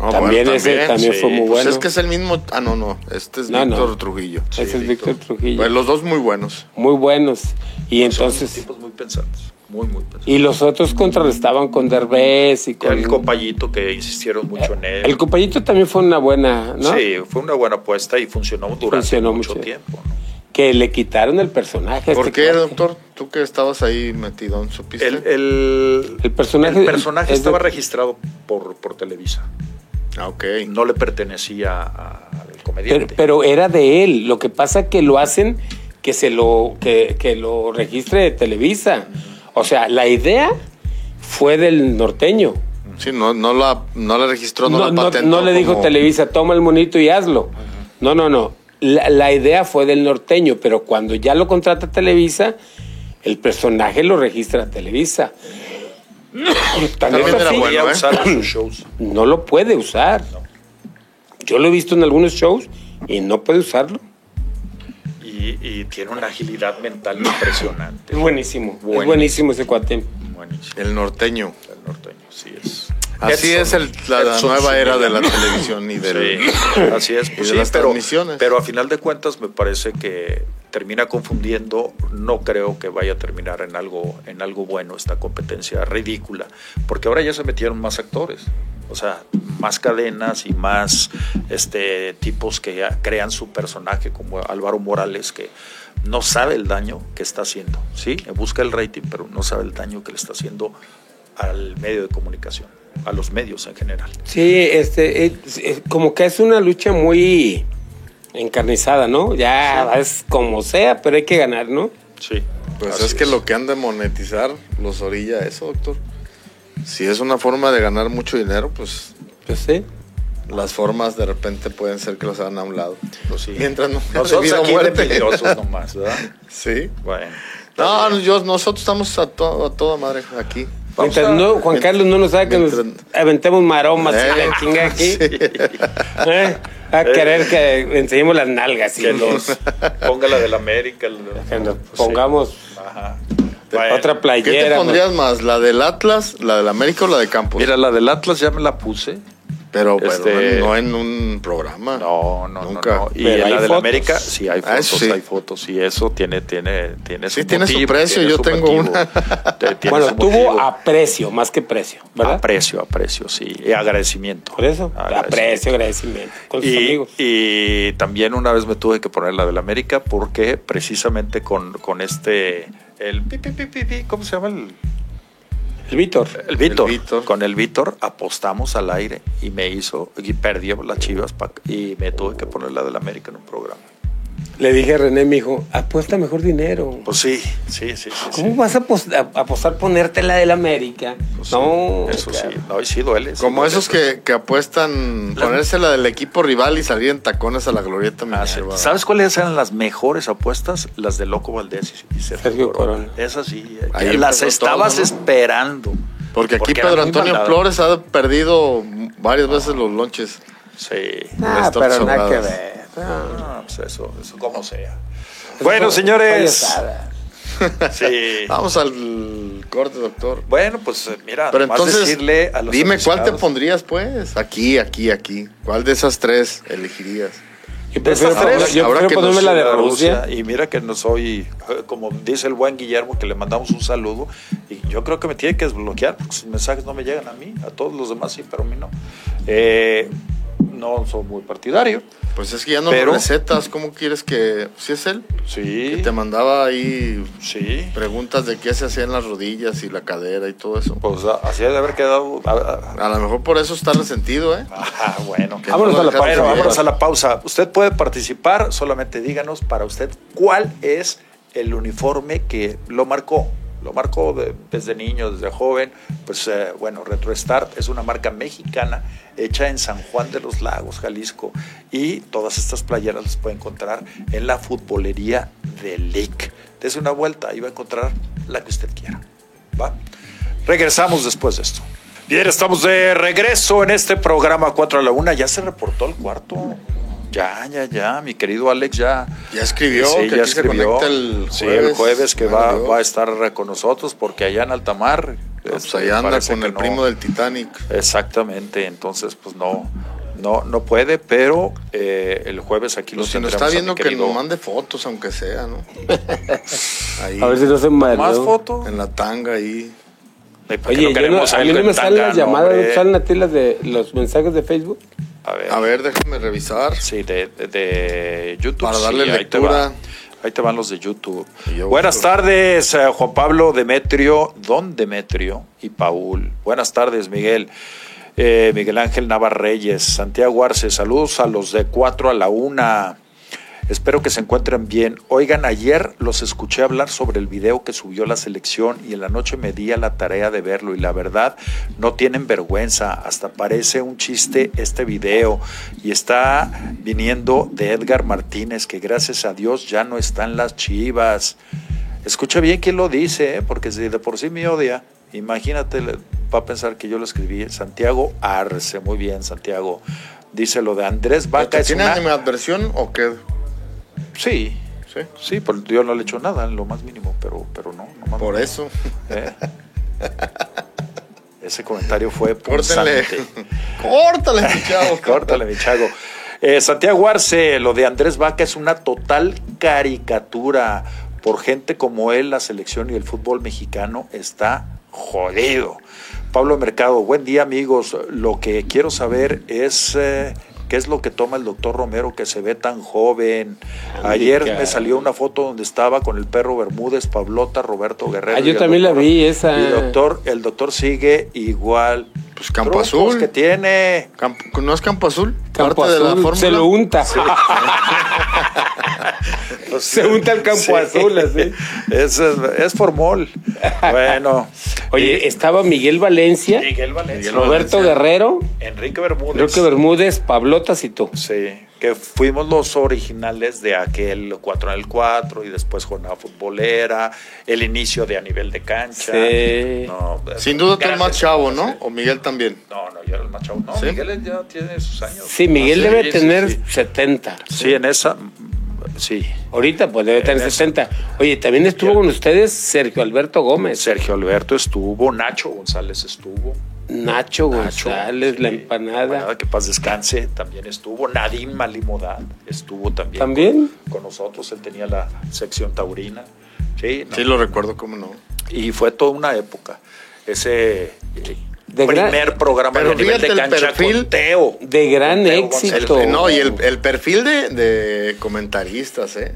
Speaker 2: No,
Speaker 3: también
Speaker 2: bueno,
Speaker 3: ese también
Speaker 1: sí.
Speaker 3: fue muy
Speaker 2: Pues
Speaker 3: bueno.
Speaker 2: es que es el mismo. Ah, no, no. Este es
Speaker 3: No, no.
Speaker 2: Víctor Trujillo.
Speaker 3: Ese es Víctor Trujillo.
Speaker 2: Pues los dos muy buenos.
Speaker 3: Muy buenos. Y entonces.
Speaker 1: tipos muy pensantes, muy, muy pensantes.
Speaker 3: Y los otros contrarrestaban con Derbez y
Speaker 1: Y
Speaker 3: con.
Speaker 1: el compayito que insistieron mucho en él.
Speaker 3: El compañito también fue una buena, ¿no?
Speaker 1: Sí, fue una buena apuesta y funcionó durante
Speaker 3: Funcionó
Speaker 1: mucho,
Speaker 3: mucho.
Speaker 1: tiempo. ¿no?
Speaker 3: Que le quitaron el personaje. a
Speaker 2: ¿Por
Speaker 3: este
Speaker 2: qué, doctor? Tú que estabas ahí metido, ¿supiste?
Speaker 1: El, el,
Speaker 3: El personaje-
Speaker 1: el personaje
Speaker 3: de-
Speaker 1: estaba registrado por, por Televisa.
Speaker 2: Ok.
Speaker 1: No le pertenecía a- al
Speaker 3: Pero,
Speaker 1: comediante.
Speaker 3: pero era de él. Lo que pasa que lo hacen que se lo que, que lo registre Televisa. O sea, la idea fue del norteño.
Speaker 2: Sí, no, no, la, no la registró, no,
Speaker 3: No,
Speaker 2: la patentó.
Speaker 3: no le dijo
Speaker 2: como-
Speaker 3: Televisa, toma el monito y hazlo. No, no, no. La, la idea fue del norteño, pero cuando ya lo contrata Televisa, el personaje lo registra Televisa. Así,
Speaker 2: bueno, ¿eh?
Speaker 1: usar sus shows.
Speaker 3: No lo puede usar. Yo lo he visto en algunos shows y no puede usarlo.
Speaker 1: Y, y tiene una agilidad mental impresionante.
Speaker 3: Es buenísimo. Es
Speaker 1: Buenísimo.
Speaker 3: buenísimo ese cuate.
Speaker 1: Buenísimo.
Speaker 2: El norteño.
Speaker 1: El norteño, sí es.
Speaker 2: Así
Speaker 1: Edson-
Speaker 2: es el- la, nueva era de la televisión y del...
Speaker 1: Sí, así es.
Speaker 2: y de
Speaker 1: sí,
Speaker 2: las
Speaker 1: pero,
Speaker 2: transmisiones.
Speaker 1: pero a final de cuentas me parece que termina confundiendo. No creo que vaya a terminar en algo, en algo bueno esta competencia ridícula, porque ahora ya se metieron más actores. O sea, más cadenas y más este, tipos que ya crean su personaje, como Álvaro Morales, que no sabe el daño que está haciendo. Sí, busca el rating, pero no sabe el daño que le está haciendo al medio de comunicación, a los medios en general.
Speaker 3: Sí, este, es- es como que es una lucha muy encarnizada, ¿no? Ya es como sea, pero hay que ganar, ¿no?
Speaker 1: Sí.
Speaker 2: Pues
Speaker 1: así
Speaker 2: es que lo que han de monetizar los orilla a eso, doctor. Si es una forma de ganar mucho dinero, pues
Speaker 3: Pues sí.
Speaker 2: las formas de repente pueden ser que los hagan a un lado.
Speaker 1: Pues sí.
Speaker 2: Mientras no
Speaker 1: Nosotros aquí
Speaker 2: muerte.
Speaker 1: envidiosos nomás, ¿verdad?
Speaker 2: Sí.
Speaker 1: Bueno.
Speaker 2: No, no, yo, nosotros estamos a, to- a toda madre aquí.
Speaker 3: Mientras
Speaker 1: a-
Speaker 3: no, Juan Carlos no nos sabe que nos
Speaker 2: mientras-
Speaker 3: aventemos maromas y
Speaker 2: Eh,
Speaker 3: la chinga aquí.
Speaker 2: sí.
Speaker 3: ¿eh? A querer que enseñemos las nalgas y
Speaker 1: Que nos ponga la del América. el-
Speaker 3: que nos
Speaker 1: pues sí.
Speaker 3: pongamos
Speaker 1: Ajá.
Speaker 3: otra
Speaker 2: ¿Qué te
Speaker 3: playera.
Speaker 2: pondrías más? ¿La del Atlas, la del América o la de Campos?
Speaker 1: Mira, la del Atlas ya me la puse.
Speaker 2: Pero, este, no en un programa.
Speaker 1: No, no, Nunca. no. Y en la de América sí hay ah, fotos, hay fotos. Y eso tiene, tiene, tiene
Speaker 2: Sí, tiene su precio. Yo tengo una.
Speaker 3: bueno, tuvo aprecio, más que precio, ¿verdad?
Speaker 1: Aprecio, aprecio, sí. Y agradecimiento.
Speaker 3: Por eso, aprecio, agradecimiento. Con sus amigos.
Speaker 1: Y también una vez me tuve que poner la de la América porque precisamente con, con este. El pi, pi, pi, ¿Cómo se llama el.?
Speaker 3: El Víctor.
Speaker 1: El Víctor. Con el Víctor apostamos al aire y me hizo, y perdió las chivas y me tuve que poner la del América en un programa.
Speaker 3: Le dije a René, mi hijo, apuesta mejor dinero.
Speaker 1: Pues sí, sí, sí.
Speaker 3: ¿Cómo vas a apostar, ponerte la del América?
Speaker 1: Pues no. eso sí, no, sí duele.
Speaker 2: Como esos que, apuestan ponerse la del equipo rival y salir en tacones a la glorieta.
Speaker 1: Ah, ¿Sabes cuáles eran las mejores apuestas? Las de Loco Valdés y, Sergio, Corona. Esas sí, eh, las estabas esperando.
Speaker 2: Porque aquí Pedro Antonio Flores ha perdido varias veces los lonches.
Speaker 1: Sí.
Speaker 3: Ah, pero nada que ver.
Speaker 1: Ah, pues eso, eso como sea. Bueno, señores.
Speaker 2: Sí. Vamos al corte, doctor.
Speaker 1: Bueno, pues eh, mira,
Speaker 2: Pero entonces, decirle a los dime cuál te pondrías, pues. Aquí, aquí, aquí. ¿Cuál de esas tres elegirías?
Speaker 3: Yo prefiero, tres, yo prefiero ponerme la de Rusia.
Speaker 1: Y mira que no soy, eh, como dice el buen Guillermo, que le mandamos un saludo. Y yo creo que me tiene que desbloquear, porque sus mensajes no me llegan a mí, a todos los demás sí, pero a mí no. Eh, no soy muy partidario.
Speaker 2: Pues es que ya no pero, recetas, ¿cómo quieres que... ¿Sí es él?
Speaker 1: Sí.
Speaker 2: Que te mandaba ahí
Speaker 1: sí.
Speaker 2: preguntas de qué se hacía en las rodillas y la cadera y todo eso.
Speaker 1: Pues así de haber quedado...
Speaker 2: A, lo mejor por eso está resentido, ¿eh?
Speaker 1: Ah, bueno. Vámonos, a la pausa, vámonos a la pausa. Usted puede participar, solamente díganos para usted cuál es el uniforme que lo marcó lo marcó desde niño, desde joven. Pues eh, bueno, RetroStart es una marca mexicana hecha en San Juan de los Lagos, Jalisco. Y todas estas playeras las puede encontrar en la futbolería de LIC. Dese una vuelta y va a encontrar la que usted quiera. ¿Va? Regresamos después de esto. Bien, estamos de regreso en este programa 4 a la 1. Ya se reportó el cuarto. Ya, ya, ya, mi querido Alex ya.
Speaker 2: Ya escribió,
Speaker 1: sí, que ya escribió. el jueves. Sí, el jueves que va, va, a estar con nosotros porque allá en Altamar.
Speaker 2: pues este, allá anda con el primo del Titanic.
Speaker 1: Exactamente, entonces pues no. No, no puede, pero eh, el jueves aquí
Speaker 2: lo
Speaker 1: pues si
Speaker 2: nos está viendo que nos mande fotos, aunque sea, ¿no?
Speaker 3: ahí, a ver si no se ¿Más
Speaker 1: fotos?
Speaker 2: En la tanga ahí.
Speaker 3: Oye, no a mí no me salen las llamadas, ¿no salen a ti las de los mensajes de Facebook?
Speaker 2: A ver, déjame revisar.
Speaker 1: Sí, de, YouTube.
Speaker 2: Para darle lectura.
Speaker 1: Ahí te, van, los de YouTube. Buenas tardes, eh, Juan Pablo, Demetrio, Don Demetrio y Paul. Buenas tardes, Miguel. Eh, Miguel Ángel Navarreyes, Santiago Arce, saludos a los de 4 a la 1. Espero que se encuentren bien. Oigan, ayer los escuché hablar sobre el video que subió la selección y en la noche me di a la tarea de verlo y la verdad no tienen vergüenza, hasta parece un chiste este video y está viniendo de Edgar Martínez que gracias a Dios ya no están las chivas. Escucha bien quién lo dice, ¿eh? porque si de por sí me odia, imagínate, va a pensar que yo lo escribí. Santiago Arce, muy bien, Santiago. Dice lo de Andrés Vaca.
Speaker 2: ¿Tiene adversión o qué?
Speaker 1: Sí, sí, sí, pues yo no le he hecho nada, en lo más mínimo, pero, pero no. no
Speaker 2: Por eso.
Speaker 1: ¿Eh? Ese comentario fue
Speaker 2: Córtale. Córtale, mi chavo.
Speaker 1: Córtale, mi chavo. Eh, Santiago Arce, lo de Andrés Vaca es una total caricatura. Por gente como él, la selección y el fútbol mexicano está jodido. Pablo Mercado, buen día amigos. Lo que quiero saber es eh, ¿Qué es lo que toma el doctor Romero que se ve tan joven? Ayer me salió una foto donde estaba con el perro Bermúdez, Pablota, Roberto Guerrero.
Speaker 3: Ah, yo también la vi esa.
Speaker 1: Y el doctor, el doctor sigue igual.
Speaker 2: Pues Campo Azul.
Speaker 1: que tiene.
Speaker 2: ¿No es Campo Azul?
Speaker 3: Campo Azul. Se lo unta. se unta el Campo Azul, así.
Speaker 1: Es, es, formol. Bueno.
Speaker 3: Oye, estaba Miguel Valencia.
Speaker 1: Miguel Valencia.
Speaker 3: Roberto Guerrero.
Speaker 1: Enrique Bermúdez.
Speaker 3: Enrique Bermúdez, Pablotas y tú.
Speaker 1: Sí que fuimos los originales de aquel 4 en el 4 y después jornada futbolera, el inicio de a nivel de cancha.
Speaker 2: Sin duda tú el más chavo, ¿no? ¿O Miguel también?
Speaker 1: No, no, yo era el más chavo. No, Miguel ya tiene sus años.
Speaker 3: Sí, Miguel debe tener 70.
Speaker 1: Sí, en esa, sí.
Speaker 3: Ahorita pues debe tener 60. Oye, también estuvo con ustedes Sergio Alberto Gómez.
Speaker 1: Sergio Alberto estuvo, Nacho González estuvo.
Speaker 3: Nacho González, la empanada.
Speaker 1: Que paz descanse, también estuvo. Nadim Malimodad estuvo también.
Speaker 3: ¿También?
Speaker 1: Con, nosotros, él tenía la sección taurina. Sí,
Speaker 2: sí lo recuerdo, cómo no.
Speaker 1: Y fue toda una época. Ese eh, primer programa
Speaker 2: de nivel de cancha
Speaker 3: perfil De gran éxito.
Speaker 2: no, y el, perfil de, comentaristas, ¿eh?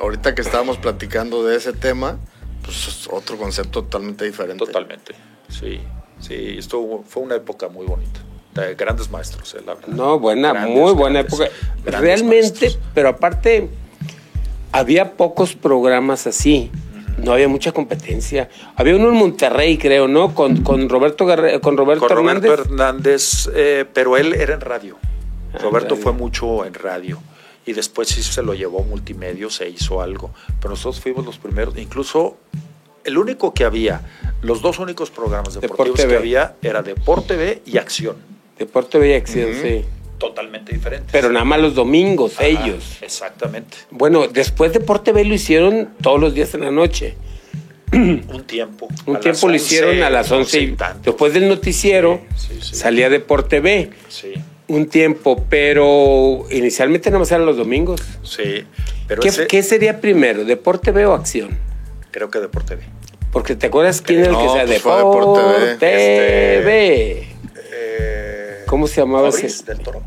Speaker 2: Ahorita que estábamos platicando de ese tema, pues otro concepto totalmente diferente.
Speaker 1: Totalmente. Sí, sí, esto fue una época muy bonita. De grandes maestros, eh, la verdad.
Speaker 3: No, buena, muy buena época. Realmente, pero aparte, había pocos programas así. No había mucha competencia. Había uno en Monterrey, creo, ¿no? Con, con Roberto, con Roberto
Speaker 1: con Roberto Hernández. Eh, pero él era en radio. Ah, Roberto fue mucho en radio. Y después sí se lo llevó multimedia, se hizo algo. Pero nosotros fuimos los primeros. Incluso el único que había, los dos únicos programas deportivos que había era Deporte B y Acción.
Speaker 3: Deporte B y Acción, sí.
Speaker 1: Totalmente diferente.
Speaker 3: Pero nada más los domingos, ellos.
Speaker 1: Exactamente.
Speaker 3: Bueno, después Deporte B lo hicieron todos los días en la noche.
Speaker 1: Un tiempo.
Speaker 3: Un tiempo lo hicieron a las 11 y después del noticiero salía Deporte B.
Speaker 1: Sí.
Speaker 3: Un tiempo, pero inicialmente nada más eran los domingos.
Speaker 1: Sí.
Speaker 3: Pero ¿Qué sería primero, Deporte B o Acción?
Speaker 1: Creo que Deporte B.
Speaker 3: Porque te acuerdas quién es el que sea pues Deporte, Deporte B. Este, eh, ¿Cómo se llamaba ese?
Speaker 1: del Toro.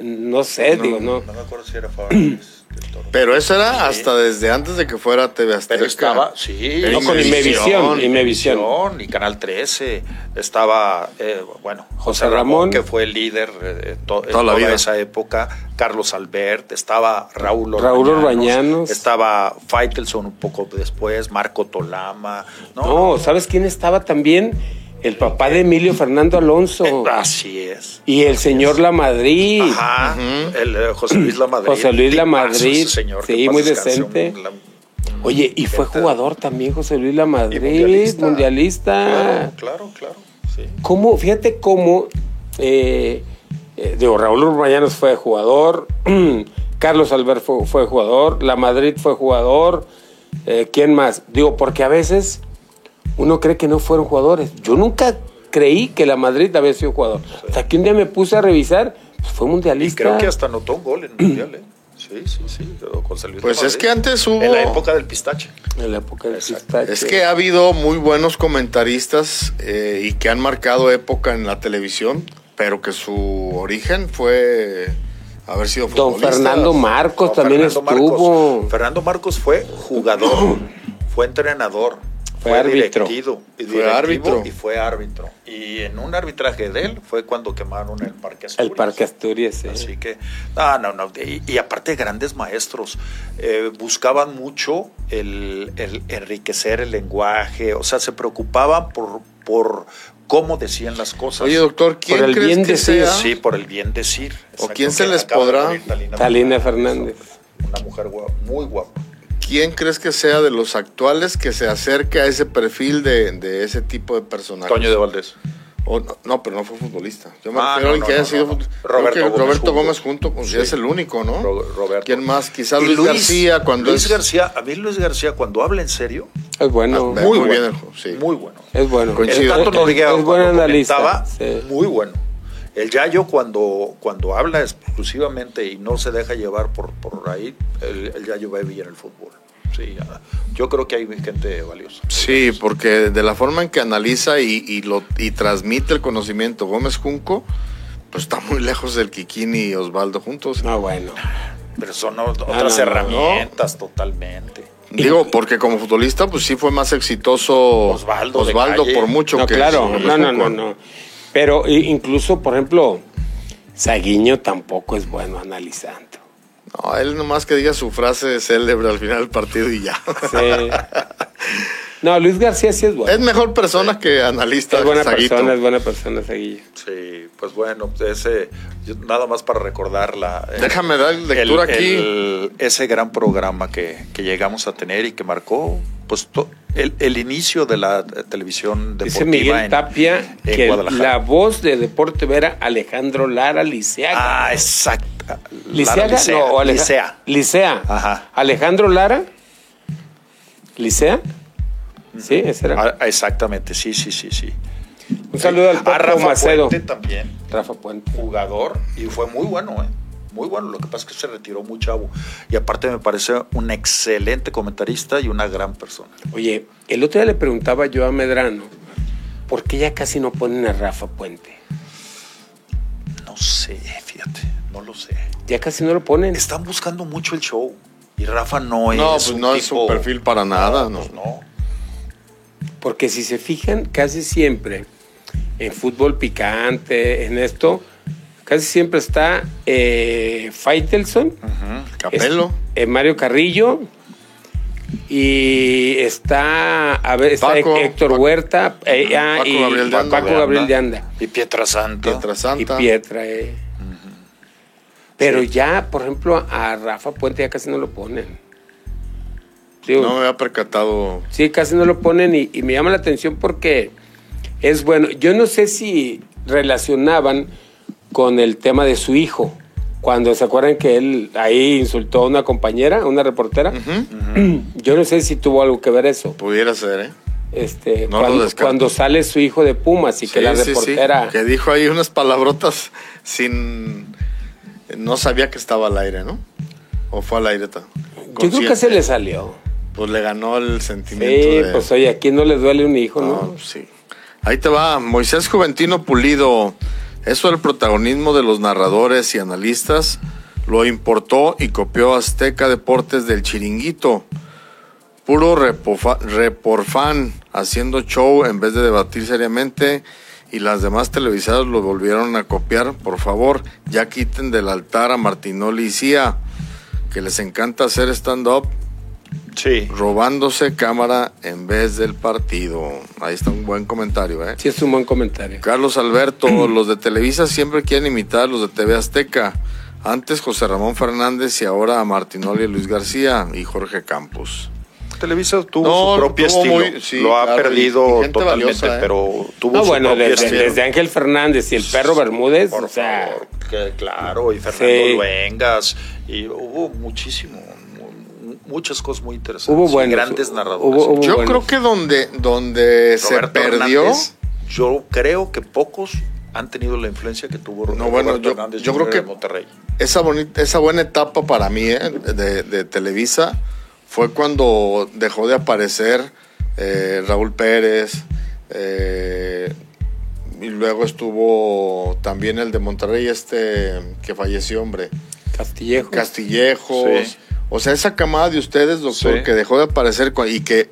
Speaker 3: No sé, digo, no.
Speaker 1: No me acuerdo si era Fabriz.
Speaker 2: Pero eso era hasta desde antes de que fuera TV Azteca.
Speaker 1: Pero estaba, sí.
Speaker 3: No, con Imevisión.
Speaker 1: Imevisión. Y Canal 13. Estaba, eh, bueno, José Ramón, que fue el líder eh, toda, esa época. Carlos Albert. Estaba Raúl
Speaker 3: Raúl Orbañanos.
Speaker 1: Estaba Faitelson un poco después. Marco Tolama.
Speaker 3: no, ¿sabes quién estaba también? El papá de Emilio Fernando Alonso.
Speaker 1: Eh, así es.
Speaker 3: Y el señor La Madrid.
Speaker 1: Ajá. El, eh, José Luis La Madrid.
Speaker 3: José Luis La Madrid. sí, muy decente. Oye, y fue jugador también José Luis La Madrid, mundialista.
Speaker 1: Claro, claro, Sí.
Speaker 3: ¿Cómo, fíjate cómo, eh, digo, Raúl Urbayanos fue jugador, Carlos Albert fue, jugador, La Madrid fue jugador, ¿quién más? Digo, porque a veces uno cree que no fueron jugadores. Yo nunca creí que la Madrid había sido jugador. Hasta que un día me puse a revisar, pues fue mundialista.
Speaker 1: Y creo que hasta anotó un gol en el mundial, ¿eh? Sí, sí, sí.
Speaker 2: pues es que antes hubo.
Speaker 1: En la época del pistache.
Speaker 3: En la época del pistache.
Speaker 2: Es que ha habido muy buenos comentaristas eh, y que han marcado época en la televisión, pero que su origen fue haber sido
Speaker 3: futbolista. Don Fernando Marcos también estuvo.
Speaker 1: Fernando Marcos fue jugador, fue entrenador fue, árbitro. fue árbitro. Y fue árbitro. Y en un arbitraje de él fue cuando quemaron el Parque Asturias.
Speaker 3: El Parque Asturias, sí.
Speaker 1: Así que, no, no, no. Y, aparte, grandes maestros eh, buscaban mucho el, enriquecer el lenguaje, o sea, se preocupaban por, por cómo decían las cosas.
Speaker 2: Oye, doctor, ¿quién
Speaker 3: por el bien decir?
Speaker 1: Sí, por el bien decir.
Speaker 2: ¿O quién se les podrá?
Speaker 3: Talina Fernández.
Speaker 1: Una mujer muy guapa.
Speaker 2: ¿Quién crees que sea de los actuales que se acerque a ese perfil de, ese tipo de personajes?
Speaker 1: Toño de Valdés.
Speaker 2: no, pero no fue futbolista. Yo me ah, refiero que haya sido Roberto, Gómez, junto, pues es el único, ¿no?
Speaker 1: Roberto.
Speaker 2: ¿Quién más? Quizás Luis, García cuando
Speaker 1: Luis García, a mí Luis García cuando habla en serio
Speaker 3: es bueno,
Speaker 1: ah, muy, bueno, sí. muy bueno.
Speaker 3: Es bueno.
Speaker 1: Coincido. El tanto es, buen analista. Muy bueno. El Yayo cuando, cuando habla exclusivamente y no se deja llevar por, por ahí, el, el Yayo va bien el fútbol. Sí, yo creo que hay gente valiosa.
Speaker 2: Sí, porque de la forma en que analiza y, lo, y transmite el conocimiento Gómez Junco, pues está muy lejos del Kikín y Osvaldo juntos.
Speaker 3: Ah, bueno.
Speaker 1: Pero son otras herramientas totalmente.
Speaker 2: Digo, porque como futbolista, pues sí fue más exitoso
Speaker 1: Osvaldo,
Speaker 2: Osvaldo por mucho
Speaker 3: no,
Speaker 2: que.
Speaker 3: Claro, no, no, no, no. Pero incluso, por ejemplo, Saguiño tampoco es bueno analizando.
Speaker 2: No, él nomás que diga su frase célebre al final del partido y ya.
Speaker 3: Sí. No, Luis García sí es bueno.
Speaker 2: Es mejor persona que analista.
Speaker 3: Es buena persona, es buena persona, Saguillo.
Speaker 1: Sí, pues bueno, ese, nada más para recordarla.
Speaker 2: Eh, Déjame dar lectura aquí.
Speaker 1: ese gran programa que, que, llegamos a tener y que marcó pues el, el, inicio de la televisión deportiva Dice
Speaker 3: Miguel Tapia que la voz de Deporte era Alejandro Lara Liceaga.
Speaker 1: Ah, exacto.
Speaker 3: Liceaga, no, Licea. Licea.
Speaker 1: Ajá.
Speaker 3: Alejandro Lara. Licea. Sí, ese era.
Speaker 1: Ah, exactamente, sí, sí, sí, sí.
Speaker 3: Un saludo al
Speaker 1: A Rafa Puente también.
Speaker 3: Rafa Puente.
Speaker 1: Jugador, y fue muy bueno, ¿eh? Muy bueno, lo que pasa es que se retiró muy chavo. Y aparte me parece un excelente comentarista y una gran persona.
Speaker 3: Oye, el otro día le preguntaba yo a Medrano, ¿por qué ya casi no ponen a Rafa Puente?
Speaker 1: No sé, fíjate, no lo sé.
Speaker 3: Ya casi no lo ponen.
Speaker 1: Están buscando mucho el show. Y Rafa no es.
Speaker 2: No, pues no es un perfil para nada, no.
Speaker 1: pues no.
Speaker 3: Porque si se fijan, casi siempre en fútbol picante, en esto, casi siempre está eh, Faitelson,
Speaker 2: Capelo.
Speaker 3: es- eh, Mario Carrillo y está, a ver, está
Speaker 2: Paco,
Speaker 3: Héctor
Speaker 2: Paco.
Speaker 3: Huerta eh, ah,
Speaker 2: Paco
Speaker 3: y
Speaker 2: Gabriel de Anda.
Speaker 3: Paco Gabriel de Anda
Speaker 1: Y Pietrasanta.
Speaker 2: Pietrasanta.
Speaker 3: y Pietra. eh. Pero ya, por ejemplo, a Rafa Puente ya casi no lo ponen. Digo,
Speaker 2: No me había percatado.
Speaker 3: Sí, casi no lo ponen y, y me llama la atención porque es bueno. Yo no sé si relacionaban con el tema de su hijo. Cuando se acuerdan que él ahí insultó a una compañera, a una reportera. Yo no sé si tuvo algo que ver eso.
Speaker 2: Pudiera ser, ¿eh?
Speaker 3: Este,
Speaker 2: No
Speaker 3: cuando, sale su hijo de Pumas y que la
Speaker 2: Sí, sí, sí.
Speaker 3: reportera.
Speaker 2: Que dijo ahí unas palabrotas sin. No sabía que estaba al aire, ¿no? ¿O fue al aire?
Speaker 3: Yo creo que se le salió.
Speaker 2: Pues le ganó el sentimiento
Speaker 3: Sí,
Speaker 2: de.
Speaker 3: pues oye, ¿a quién no le duele un hijo,
Speaker 2: No,
Speaker 3: no?
Speaker 2: sí. Ahí te va, Moisés Juventino Pulido. Eso del protagonismo de los narradores y analistas lo importó y copió Azteca Deportes del Chiringuito. Puro reporfan haciendo show en vez de debatir seriamente y las demás televisadas lo volvieron a copiar. Por favor, ya quiten del altar a Martinoli y Cía, que les encanta hacer stand-up
Speaker 1: Sí.
Speaker 2: robándose cámara en vez del partido. Ahí está un buen comentario, ¿eh?
Speaker 3: Sí, es un buen comentario.
Speaker 2: Carlos Alberto, los de Televisa siempre quieren imitar a los de TV Azteca. Antes José Ramón Fernández y ahora a Martinoli, Luis García y Jorge Campos.
Speaker 1: Televisa tuvo
Speaker 2: No,
Speaker 1: su propio
Speaker 2: tuvo
Speaker 1: estilo.
Speaker 2: muy- sí,
Speaker 1: lo ha
Speaker 2: claro,
Speaker 1: perdido totalmente,
Speaker 2: valiosa, ¿eh?
Speaker 1: pero tuvo
Speaker 3: No,
Speaker 1: su
Speaker 3: bueno,
Speaker 1: propio
Speaker 3: desde,
Speaker 1: estilo.
Speaker 3: desde Ángel Fernández y el perro Bermúdez,
Speaker 1: Por
Speaker 3: o sea,
Speaker 1: favor, que claro, y Fernando
Speaker 3: Sí.
Speaker 1: Luengas, y hubo muchísimo, mu- muchas cosas muy interesantes.
Speaker 3: Hubo
Speaker 1: y
Speaker 3: buenos,
Speaker 1: grandes narradores.
Speaker 3: hubo- hubo-
Speaker 2: Yo creo que donde, donde se
Speaker 1: Roberto
Speaker 2: perdió...
Speaker 1: Hernández, yo creo que pocos han tenido la influencia que tuvo
Speaker 2: No, bueno,
Speaker 1: Roberto
Speaker 2: yo-
Speaker 1: Hernández
Speaker 2: yo
Speaker 1: Jr.
Speaker 2: creo que-
Speaker 1: Monterrey.
Speaker 2: esa, bonita, esa buena etapa para mí ¿eh? de, de Televisa fue cuando dejó de aparecer eh, Raúl Pérez eh, y luego estuvo también el de Monterrey este que falleció hombre
Speaker 3: Castillejo.
Speaker 2: Castillejos
Speaker 1: Sí.
Speaker 2: O sea esa camada de ustedes doctor
Speaker 1: Sí.
Speaker 2: que dejó de aparecer y que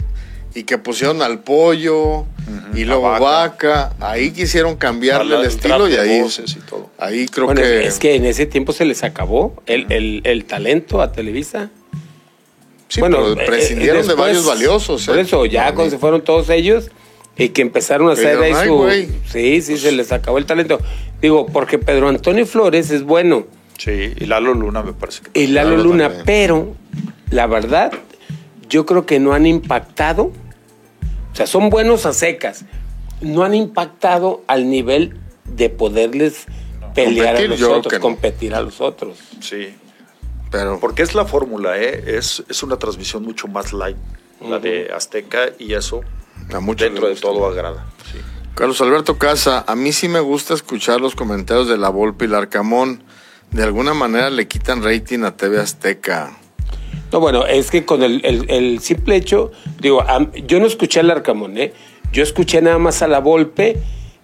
Speaker 2: y que pusieron al pollo y luego
Speaker 1: Vaca.
Speaker 2: vaca. ahí quisieron cambiarle el estilo y ahí
Speaker 1: voces y todo.
Speaker 2: ahí creo
Speaker 3: bueno,
Speaker 2: que
Speaker 3: es que en ese tiempo se les acabó el, el- el talento a Televisa.
Speaker 2: Sí,
Speaker 3: bueno,
Speaker 2: pero
Speaker 3: eh,
Speaker 2: prescindieron
Speaker 3: eh,
Speaker 2: de varios valiosos.
Speaker 3: Por eso, ya cuando
Speaker 2: mí.
Speaker 3: se fueron todos ellos y que empezaron a hacer ahí
Speaker 2: ay,
Speaker 3: su...
Speaker 2: güey.
Speaker 3: Sí, sí, se les acabó el talento. Digo, porque Pedro Antonio Flores es bueno
Speaker 1: Sí, y Lalo Luna me parece que.
Speaker 3: y Lalo
Speaker 2: Claro,
Speaker 3: Luna,
Speaker 2: también.
Speaker 3: pero la verdad, yo creo que no han impactado. O sea, son buenos a secas. No han impactado al nivel de poderles pelear
Speaker 2: Competir,
Speaker 3: a los otros,
Speaker 2: no.
Speaker 3: competir a los otros.
Speaker 1: Sí,
Speaker 2: Pero
Speaker 1: porque es la fórmula, ¿eh? Es, es una transmisión mucho más light, la de Azteca, y eso
Speaker 2: a muchos
Speaker 1: dentro de todo agrada. Sí.
Speaker 2: Carlos Alberto Casa, a mí sí me gusta escuchar los comentarios de La Volpe y Larcamón. De alguna manera le quitan rating a TV Azteca.
Speaker 3: No, bueno, es que con el, el- el simple hecho, digo, yo no escuché al Arcamón, ¿eh? Yo escuché nada más a la Volpe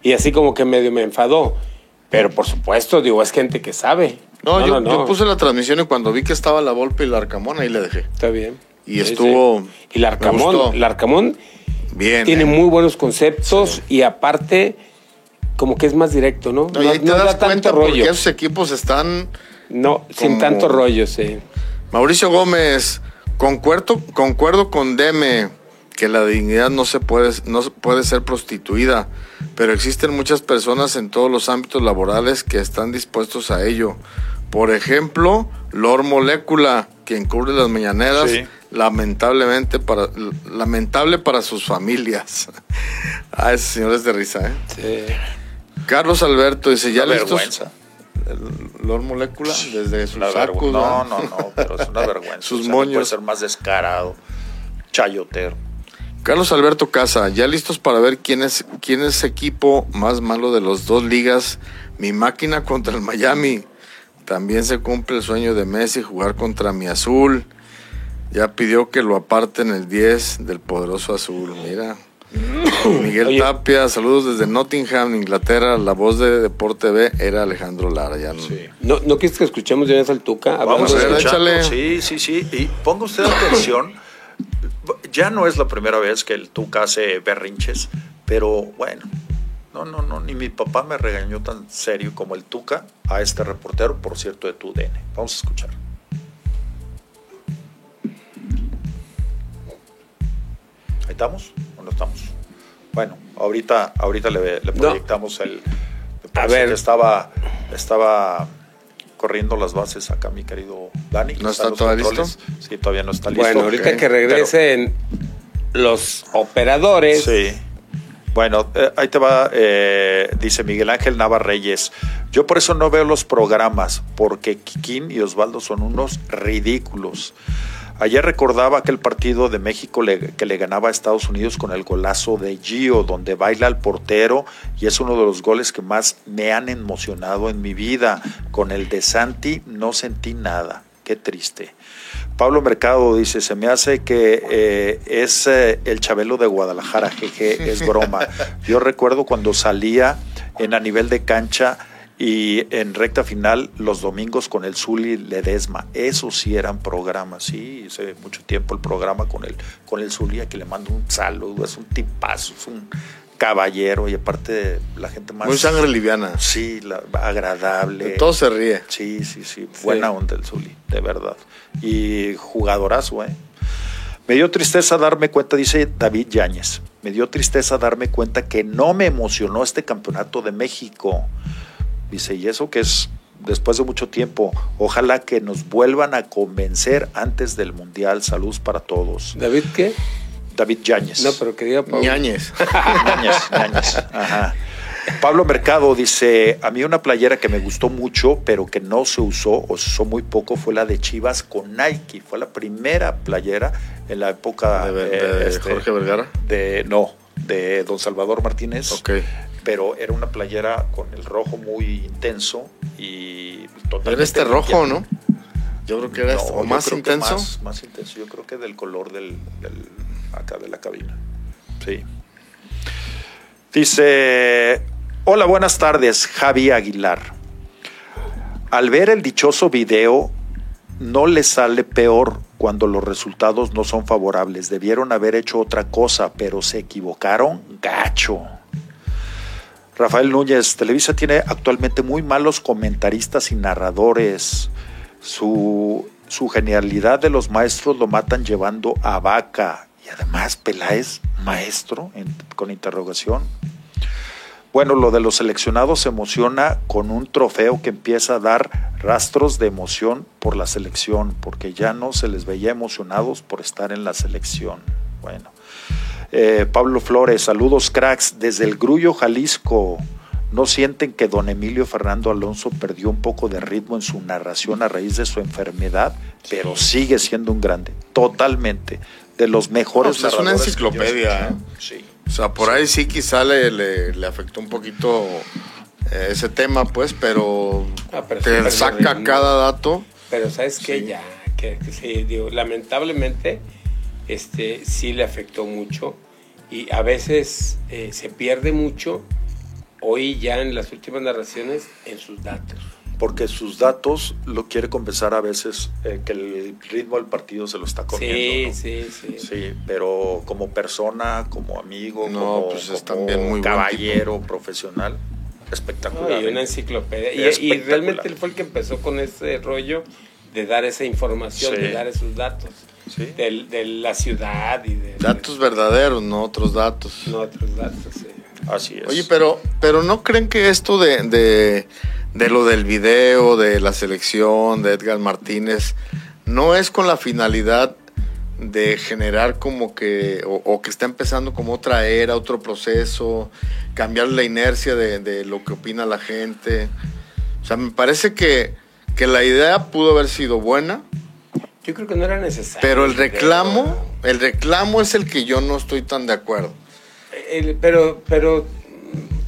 Speaker 3: y así como que medio me enfadó. Pero por supuesto, digo, es gente que sabe.
Speaker 2: No, yo, yo puse la transmisión y cuando vi que estaba La Volpe y Larcamón, ahí le dejé.
Speaker 3: Está bien.
Speaker 2: Y
Speaker 3: Sí,
Speaker 2: estuvo-
Speaker 3: sí. Y el
Speaker 2: me
Speaker 3: Arcamón, el Arcamón
Speaker 2: Bien.
Speaker 3: tiene
Speaker 2: ¿eh?
Speaker 3: muy buenos conceptos y aparte, como que es más directo, ¿no?
Speaker 2: No, y ahí te
Speaker 3: no
Speaker 2: das
Speaker 3: da
Speaker 2: cuenta
Speaker 3: tanto
Speaker 2: porque
Speaker 3: rollo.
Speaker 2: esos equipos están
Speaker 3: No, sin tanto rollo, sí.
Speaker 2: Mauricio Gómez, concuerdo, concuerdo con Deme que la dignidad no se puede, no se puede ser prostituida, pero existen muchas personas en todos los ámbitos laborales que están dispuestos a ello. Por ejemplo, Lord Molécula, quien cubre las mañaneras,
Speaker 1: Sí.
Speaker 2: lamentablemente para, lamentable para sus familias. ah, ese señor es de risa, ¿eh?
Speaker 3: sí.
Speaker 2: Carlos Alberto dice, ¿ya listos?
Speaker 1: vergüenza.
Speaker 2: El Lord Molécula, desde sus
Speaker 1: Una
Speaker 2: sacos,
Speaker 1: vergüenza. No,
Speaker 2: ¿verdad?
Speaker 1: no, no, pero es una vergüenza.
Speaker 2: Sus
Speaker 1: O sea, no
Speaker 2: moños.
Speaker 1: puede ser más descarado, chayotero.
Speaker 2: Carlos Alberto Casa, ya listos para ver quién es, quién es equipo más malo de los dos ligas. Mi máquina contra el Miami. También se cumple el sueño de Messi jugar contra mi azul. Ya pidió que lo aparten el 10 del poderoso azul. Mira. Miguel Tapia, saludos desde Nottingham, Inglaterra. La voz de Deporte B era Alejandro Lara. Ya
Speaker 3: no. ¿No, quieres que escuchemos ya al Tuca?
Speaker 1: Vamos a ver, Sí, sí, sí. Y ponga usted atención. ya no es la primera vez que el Tuca hace berrinches, pero bueno, no, no, no, ni mi papá me regañó tan serio como el Tuca a este reportero, por cierto, de tu DN. Vamos a escuchar. Estamos o no estamos? Bueno, ahorita, ahorita le, proyectamos el... A ver. Estaba, estaba corriendo las bases acá, mi querido Dani.
Speaker 2: ¿No está todavía listo?
Speaker 1: Sí, todavía no está listo.
Speaker 3: Bueno, ahorita que regresen los operadores.
Speaker 1: Sí. Bueno, eh, ahí te va, eh, dice Miguel Ángel Navarreyes. Yo por eso no veo los programas, porque Kikín y Osvaldo son unos ridículos. Ayer recordaba aquel partido de México que le ganaba a Estados Unidos con el golazo de Gio, donde baila el portero y es uno de los goles que más me han emocionado en mi vida. Con el de Santi no sentí nada. Qué triste. Pablo Mercado dice, se me hace que eh, es eh, el Chabelo de Guadalajara, jeje, es broma. Yo recuerdo cuando salía en a nivel de cancha y en recta final los domingos con el Zuli Ledesma. Esos sí eran programas, sí, hace mucho tiempo el programa con el, con el Zuli, a que le mando un saludo, es un tipazo, es un caballero y aparte la gente más...
Speaker 2: Muy sangre liviana.
Speaker 1: Sí, agradable.
Speaker 2: todo se ríe.
Speaker 1: Sí, sí, sí, buena onda el Zuli, de verdad. Y jugadorazo, ¿eh? Me dio tristeza darme cuenta, dice David Yáñez, me dio tristeza darme cuenta que no me emocionó este campeonato de México. Dice, y eso que es después de mucho tiempo, ojalá que nos vuelvan a convencer antes del Mundial. Salud para todos.
Speaker 3: ¿David qué?
Speaker 1: David Yáñez.
Speaker 3: No, pero quería
Speaker 2: Pablo. Ñañez.
Speaker 1: Ajá. Pablo Mercado dice, a mí una playera que me gustó mucho, pero que no se usó o se usó muy poco, fue la de Chivas con Nike. Fue la primera playera en la época
Speaker 2: de, de este, Jorge Vergara.
Speaker 1: De, no, de Don Salvador Martínez.
Speaker 2: Ok
Speaker 1: pero era una playera con el rojo muy intenso y
Speaker 2: totalmente. Era este rojo, ¿no? Yo creo que era este, o más intenso.
Speaker 1: Más, intenso, yo creo que del color del, acá de la cabina. Sí. Dice, hola, buenas tardes, Javi Aguilar. Al ver el dichoso video, no le sale peor cuando los resultados no son favorables. Debieron haber hecho otra cosa, pero se equivocaron gacho. Rafael Núñez, Televisa tiene actualmente muy malos comentaristas y narradores. Su, genialidad de los maestros lo matan llevando a vaca. Y además, Peláez, maestro, con interrogación. Bueno, lo de los seleccionados se emociona con un trofeo que empieza a dar rastros de emoción por la selección, porque ya no se les veía emocionados por estar en la selección. Bueno, eh, Pablo Flores, saludos cracks desde el Grullo, Jalisco. ¿No sienten que don Emilio Fernando Alonso perdió un poco de ritmo en su narración a raíz de su enfermedad? Pero sigue siendo un grande, totalmente. De los mejores.
Speaker 2: No, pues es una enciclopedia. ¿eh?
Speaker 1: Sí.
Speaker 2: O sea, por ahí sí quizá le, le, afectó un poquito eh, ese tema, pues, pero, ah, te saca cada dato.
Speaker 3: Pero sabes que ya, que, sí, digo, lamentablemente este, sí le afectó mucho y a veces eh, se pierde mucho hoy ya en las últimas narraciones en sus datos.
Speaker 1: Porque sus datos lo quiere compensar a veces eh, que el ritmo del partido se lo está comiendo.
Speaker 3: Sí, sí, sí.
Speaker 1: Sí, pero como persona, como amigo, como,
Speaker 2: pues muy
Speaker 1: caballero profesional, espectacular.
Speaker 3: y una enciclopedia. Y, y, realmente él fue el que empezó con ese rollo de dar esa información, de dar esos datos de, la ciudad y de...
Speaker 2: Datos verdaderos, no otros datos.
Speaker 3: No otros datos, sí.
Speaker 1: Así es.
Speaker 2: Oye, pero, pero ¿no creen que esto de, de, lo del video, de la selección, de Edgar Martínez, no es con la finalidad de generar como que, o, que está empezando como otra era, otro proceso, cambiar la inercia de, de, lo que opina la gente. O sea, me parece que, que la idea pudo haber sido buena,
Speaker 3: yo creo que no era necesario.
Speaker 2: Pero el reclamo El reclamo es el que yo no estoy tan de acuerdo.
Speaker 3: pero, pero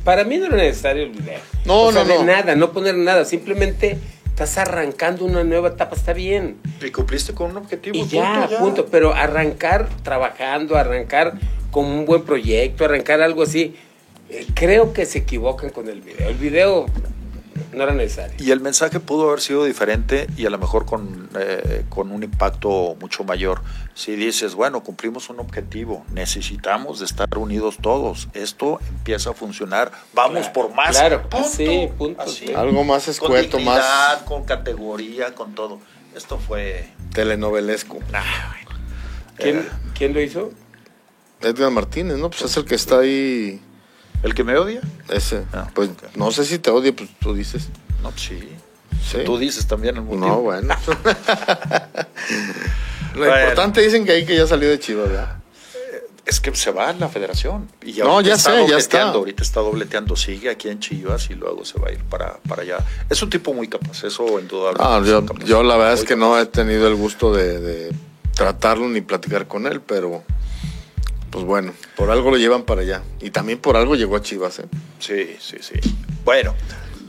Speaker 3: para mí no era necesario el video.
Speaker 2: No, no, no.
Speaker 3: nada, no poner nada. Simplemente estás arrancando una nueva etapa, está bien.
Speaker 1: Y cumpliste con un objetivo.
Speaker 3: Y ya, punto. Pero arrancar trabajando, arrancar con un buen proyecto, arrancar algo así, eh, creo que se equivocan con el video. El video no era necesario.
Speaker 1: Y el mensaje pudo haber sido diferente y a lo mejor con, eh, con un impacto mucho mayor. Si dices, bueno, cumplimos un objetivo, necesitamos de estar unidos todos, esto empieza a funcionar, vamos por más.
Speaker 3: Claro, sí, punto.
Speaker 2: Algo más escueto,
Speaker 1: con
Speaker 2: más.
Speaker 1: Con categoría, con todo. Esto fue.
Speaker 2: Telenovelesco.
Speaker 3: ¿Quién, eh, ¿Quién lo hizo?
Speaker 2: Edgar Martínez, ¿no? Pues es el que está ahí
Speaker 1: ¿El que me odia?
Speaker 2: Ese. Ah, pues no sé si te odia, pues tú dices.
Speaker 1: No, pues sí. Tú dices también el motivo.
Speaker 2: No, bueno. Lo importante dicen que ahí que ya salió de Chivas, ¿verdad?
Speaker 1: Es que se va a la federación.
Speaker 2: Y ya no, ya sé, ya está.
Speaker 1: Ahorita está dobleteando, sigue aquí en Chivas y luego se va a ir para, para allá. Es un tipo muy capaz, eso en duda.
Speaker 2: Ah, yo, yo, la verdad es que no he tenido el gusto de, de tratarlo ni platicar con él, pero pues bueno, por algo lo llevan para allá. Y también por algo llegó a Chivas, ¿eh?
Speaker 1: Sí, sí, sí. Bueno,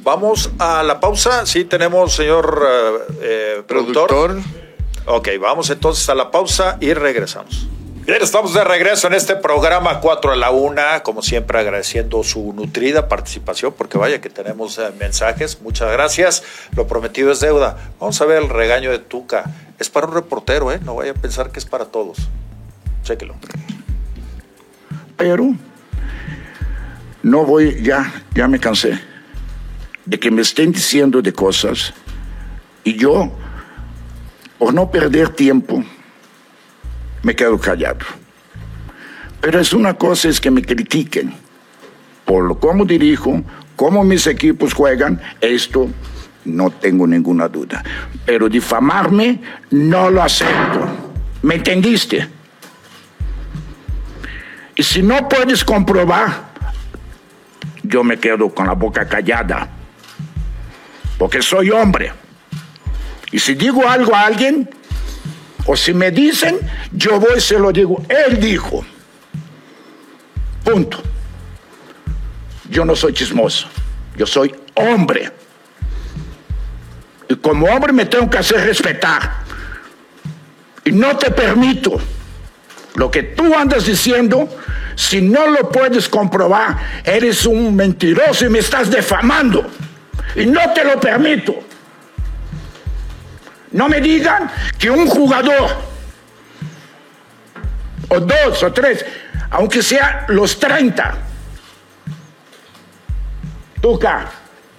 Speaker 1: vamos a la pausa. Sí, tenemos, señor eh, eh, productor. Ok, vamos entonces a la pausa y regresamos. Bien, estamos de regreso en este programa 4 a la 1, como siempre agradeciendo su nutrida participación, porque vaya que tenemos eh, mensajes, muchas gracias, lo prometido es deuda. Vamos a ver el regaño de Tuca, es para un reportero, ¿eh? no vaya a pensar que es para todos. Chéquelo
Speaker 4: pero no voy, ya, ya me cansé de que me estén diciendo de cosas y yo, por no perder tiempo, me quedo callado. Pero es una cosa es que me critiquen por lo cómo dirijo, cómo mis equipos juegan, esto no tengo ninguna duda. Pero difamarme no lo acepto. ¿Me entendiste? Y si no puedes comprobar, yo me quedo con la boca callada, porque soy hombre. Y si digo algo a alguien, o si me dicen, yo voy y se lo digo. Él dijo. Punto. Yo no soy chismoso, yo soy hombre. Y como hombre me tengo que hacer respetar. Y no te permito lo que tú andas diciendo, si no lo puedes comprobar, eres un mentiroso y me estás defamando. Y no te lo permito. No me digan que un jugador, o dos o tres, aunque sea los 30, Tuca,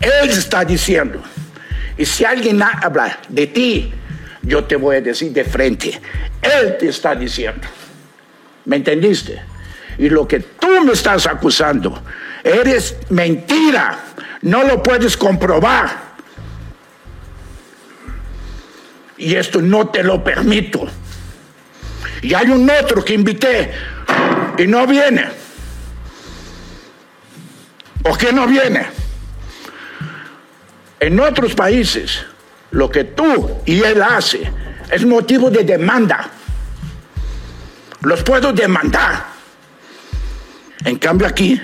Speaker 4: él está diciendo. Y si alguien habla de ti, yo te voy a decir de frente, él te está diciendo. ¿Me entendiste? Y lo que tú me estás acusando, eres mentira. No lo puedes comprobar. Y esto no te lo permito. Y hay un otro que invité y no viene. ¿Por qué no viene? En otros países, lo que tú y él hace es motivo de demanda los puedo demandar. En cambio aquí,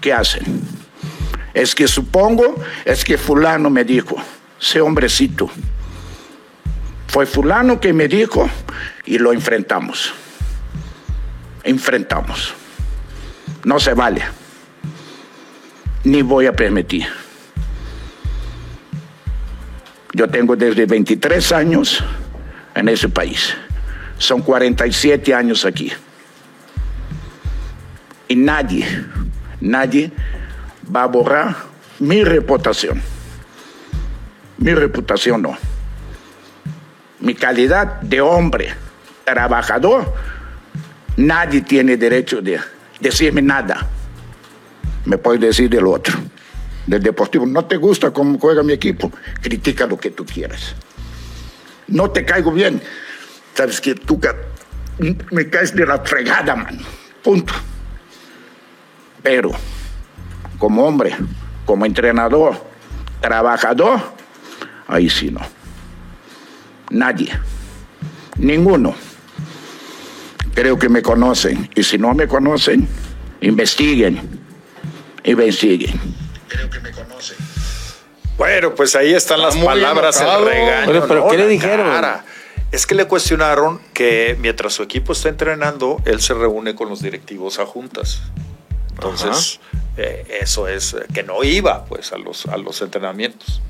Speaker 4: ¿qué hacen? Es que supongo, es que fulano me dijo, sé hombrecito. Fue fulano que me dijo y lo enfrentamos. Enfrentamos. No se vale. Ni voy a permitir. Yo tengo desde 23 años en ese país. Son 47 años aquí. Y nadie, nadie va a borrar mi reputación. Mi reputación no. Mi calidad de hombre, trabajador, nadie tiene derecho de decirme nada. Me puede decir del otro, del deportivo. No te gusta cómo juega mi equipo, critica lo que tú quieras. No te caigo bien, sabes que tú me caes de la fregada, man. Punto. Pero, como hombre, como entrenador, trabajador, ahí sí no. Nadie, Ninguno. Creo que me conocen. Y si no me conocen, investiguen. Investiguen. Creo que me conocen.
Speaker 1: Bueno, pues ahí están las palabras, el regaño.
Speaker 3: pero ¿qué le dijeron?
Speaker 1: Es que le cuestionaron que mientras su equipo está entrenando, él se reúne con los directivos a juntas. Entonces, eh, eso es eh, que no iba pues a los, a los entrenamientos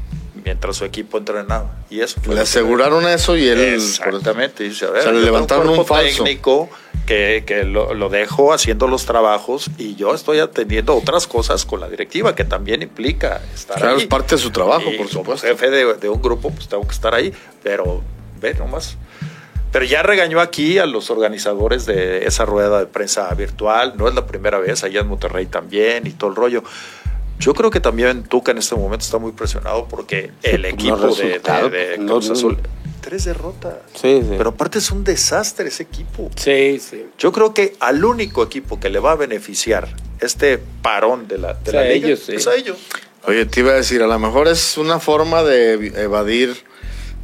Speaker 1: mientras su equipo entrenaba. Y eso
Speaker 2: le aseguraron eso y él.
Speaker 1: Exactamente. Dice, a ver,
Speaker 2: le levantaron un,
Speaker 1: técnico que, que lo, lo, dejo haciendo los trabajos y yo estoy atendiendo otras cosas con la directiva que también implica estar
Speaker 2: claro,
Speaker 1: ahí.
Speaker 2: es parte de su trabajo, por supuesto. Como
Speaker 1: jefe de, de, un grupo, pues tengo que estar ahí, pero ve nomás. Pero ya regañó aquí a los organizadores de esa rueda de prensa virtual. No es la primera vez, allá en Monterrey también y todo el rollo. Yo creo que también Tuca en este momento está muy presionado porque el equipo de, de, de, Cruz Azul. Tres derrotas.
Speaker 3: Sí, sí.
Speaker 1: Pero aparte es un desastre ese equipo.
Speaker 3: Sí, sí.
Speaker 1: Yo creo que al único equipo que le va a beneficiar este parón de la, de
Speaker 3: Sí,
Speaker 1: la
Speaker 3: a
Speaker 1: liga
Speaker 3: ellos, sí.
Speaker 1: es a ellos.
Speaker 2: Oye, te iba a decir, a lo mejor es una forma de evadir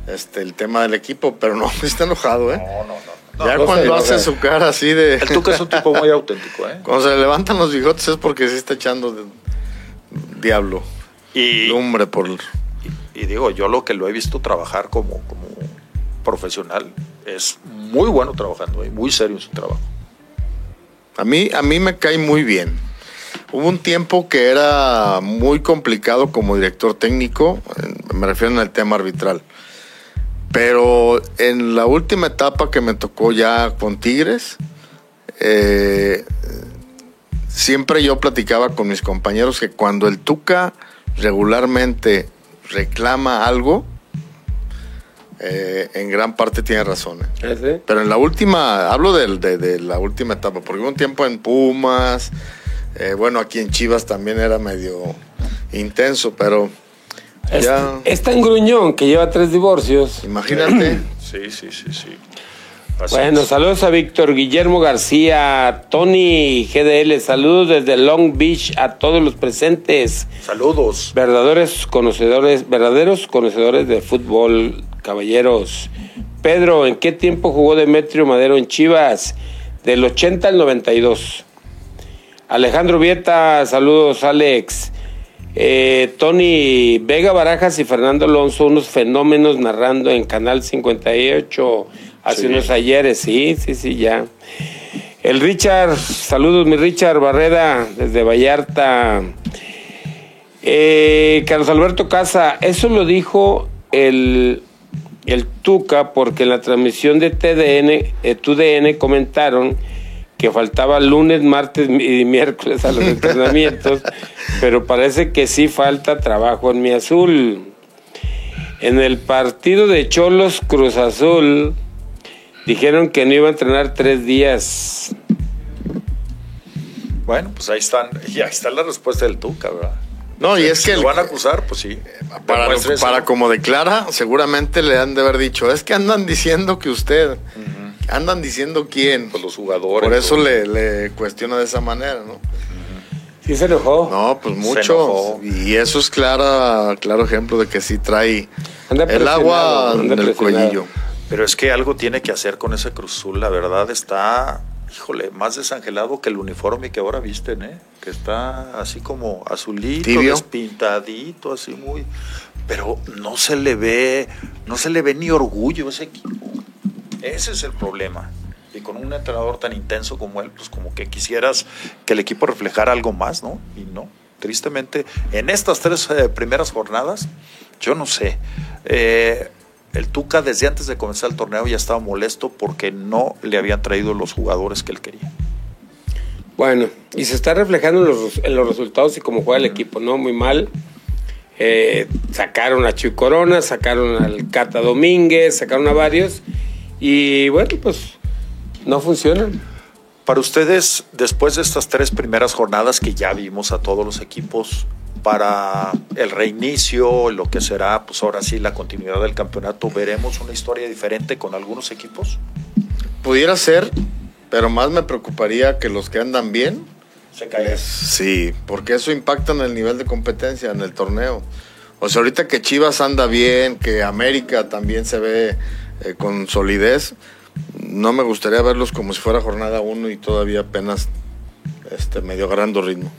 Speaker 2: este, el tema del equipo, pero no, está enojado, ¿eh?
Speaker 1: No, no, no.
Speaker 2: ya
Speaker 3: no
Speaker 2: cuando hace su cara así de...
Speaker 1: El Tuca es un tipo muy auténtico, ¿eh?
Speaker 2: Cuando se le levantan los bigotes es porque se está echando de- diablo,
Speaker 1: Y,
Speaker 2: lumbre por...
Speaker 1: y digo, yo lo que lo he visto trabajar como, como profesional es muy bueno trabajando y muy serio en su trabajo.
Speaker 2: A mí, a mí me cae muy bien. Hubo un tiempo que era muy complicado como director técnico, me refiero en el tema arbitral. Pero en la última etapa que me tocó ya con Tigres, eh, siempre yo platicaba con mis compañeros que cuando el Tuca regularmente reclama algo, eh, en gran parte tiene razón. ¿eh?
Speaker 3: ¿Ese?
Speaker 2: Pero en la última, hablo de, de la última etapa, porque hubo un tiempo en Pumas, bueno, aquí en Chivas también era medio intenso, pero
Speaker 3: Es,
Speaker 2: ya,
Speaker 3: es tan gruñón que lleva tres divorcios.
Speaker 2: imagínate.
Speaker 1: Sí, sí, sí, sí. Así
Speaker 3: Bueno,
Speaker 1: es.
Speaker 3: saludos a Víctor Guillermo García, Tony GDL, saludos desde Long Beach a todos los presentes,
Speaker 1: Saludos.
Speaker 3: verdaderos conocedores, verdaderos conocedores de fútbol, caballeros. Pedro, ¿en qué tiempo jugó Demetrio Madero en Chivas? Del 80 al 92. Alejandro Vieta, saludos Alex. Eh, Tony Vega Barajas y Fernando Alonso, unos fenómenos narrando en Canal 58 hace
Speaker 1: Sí.
Speaker 3: unos ayeres, sí, sí, sí, ya. El Richard, saludos mi Richard Barreda desde Vallarta. Eh, Carlos Alberto Casa, eso lo dijo el, el Tuca porque en la transmisión de TDN, eh, TUDN comentaron que faltaba lunes, martes y miércoles a los entrenamientos, pero parece que sí falta trabajo en mi azul. En el partido de Cholos Cruz Azul dijeron que no iba a entrenar tres días.
Speaker 1: Bueno, pues ahí están, y ahí está la respuesta del Tuca, ¿verdad?
Speaker 2: No, y es
Speaker 1: Si
Speaker 2: que
Speaker 1: lo
Speaker 2: el-
Speaker 1: van a acusar, pues sí.
Speaker 2: para, lo- para como declara, seguramente le han de haber dicho, es que andan diciendo que usted, andan diciendo quién.
Speaker 1: Pues los jugadores.
Speaker 2: Por eso le, le cuestiona de esa manera, ¿no?
Speaker 3: Sí se enojó.
Speaker 2: No, pues
Speaker 1: Se
Speaker 2: mucho.
Speaker 1: enojó.
Speaker 2: Y eso es clara, claro ejemplo de que sí trae
Speaker 3: Anda
Speaker 2: el agua en el cuellillo.
Speaker 1: Pero es que algo tiene que hacer con ese Cruz Azul, la verdad está, híjole, más desangelado que el uniforme que ahora visten, ¿eh? Que está así como azulito,
Speaker 2: Tibio.
Speaker 1: despintadito, así muy... Pero no se le ve, no se le ve ni orgullo a ese equipo. Ese es el problema. Y con un entrenador tan intenso como él, pues como que quisieras que el equipo reflejara algo más, ¿no? Y no. Tristemente, en estas tres eh, primeras jornadas, yo no sé. Eh, el Tuca desde antes de comenzar el torneo ya estaba molesto porque no le habían traído los jugadores que él quería.
Speaker 3: Bueno, y se está reflejando en los, en los resultados y cómo juega el equipo, ¿no? Muy mal. Eh, sacaron a Chuy Corona, sacaron al Cata Domínguez, sacaron a varios. Y bueno, pues no funcionan.
Speaker 1: Para ustedes, después de estas tres primeras jornadas que ya vimos a todos los equipos, para el reinicio, lo que será, pues ahora sí, la continuidad del campeonato, ¿veremos una historia diferente con algunos equipos?
Speaker 2: Pudiera ser, pero más me preocuparía que los que andan bien.
Speaker 1: Se cae.
Speaker 2: Sí, porque eso impacta en el nivel de competencia en el torneo. O sea, ahorita que Chivas anda bien, que América también se ve eh, con solidez. No me gustaría verlos como si fuera jornada 1 y todavía apenas este, medio agarrando ritmo.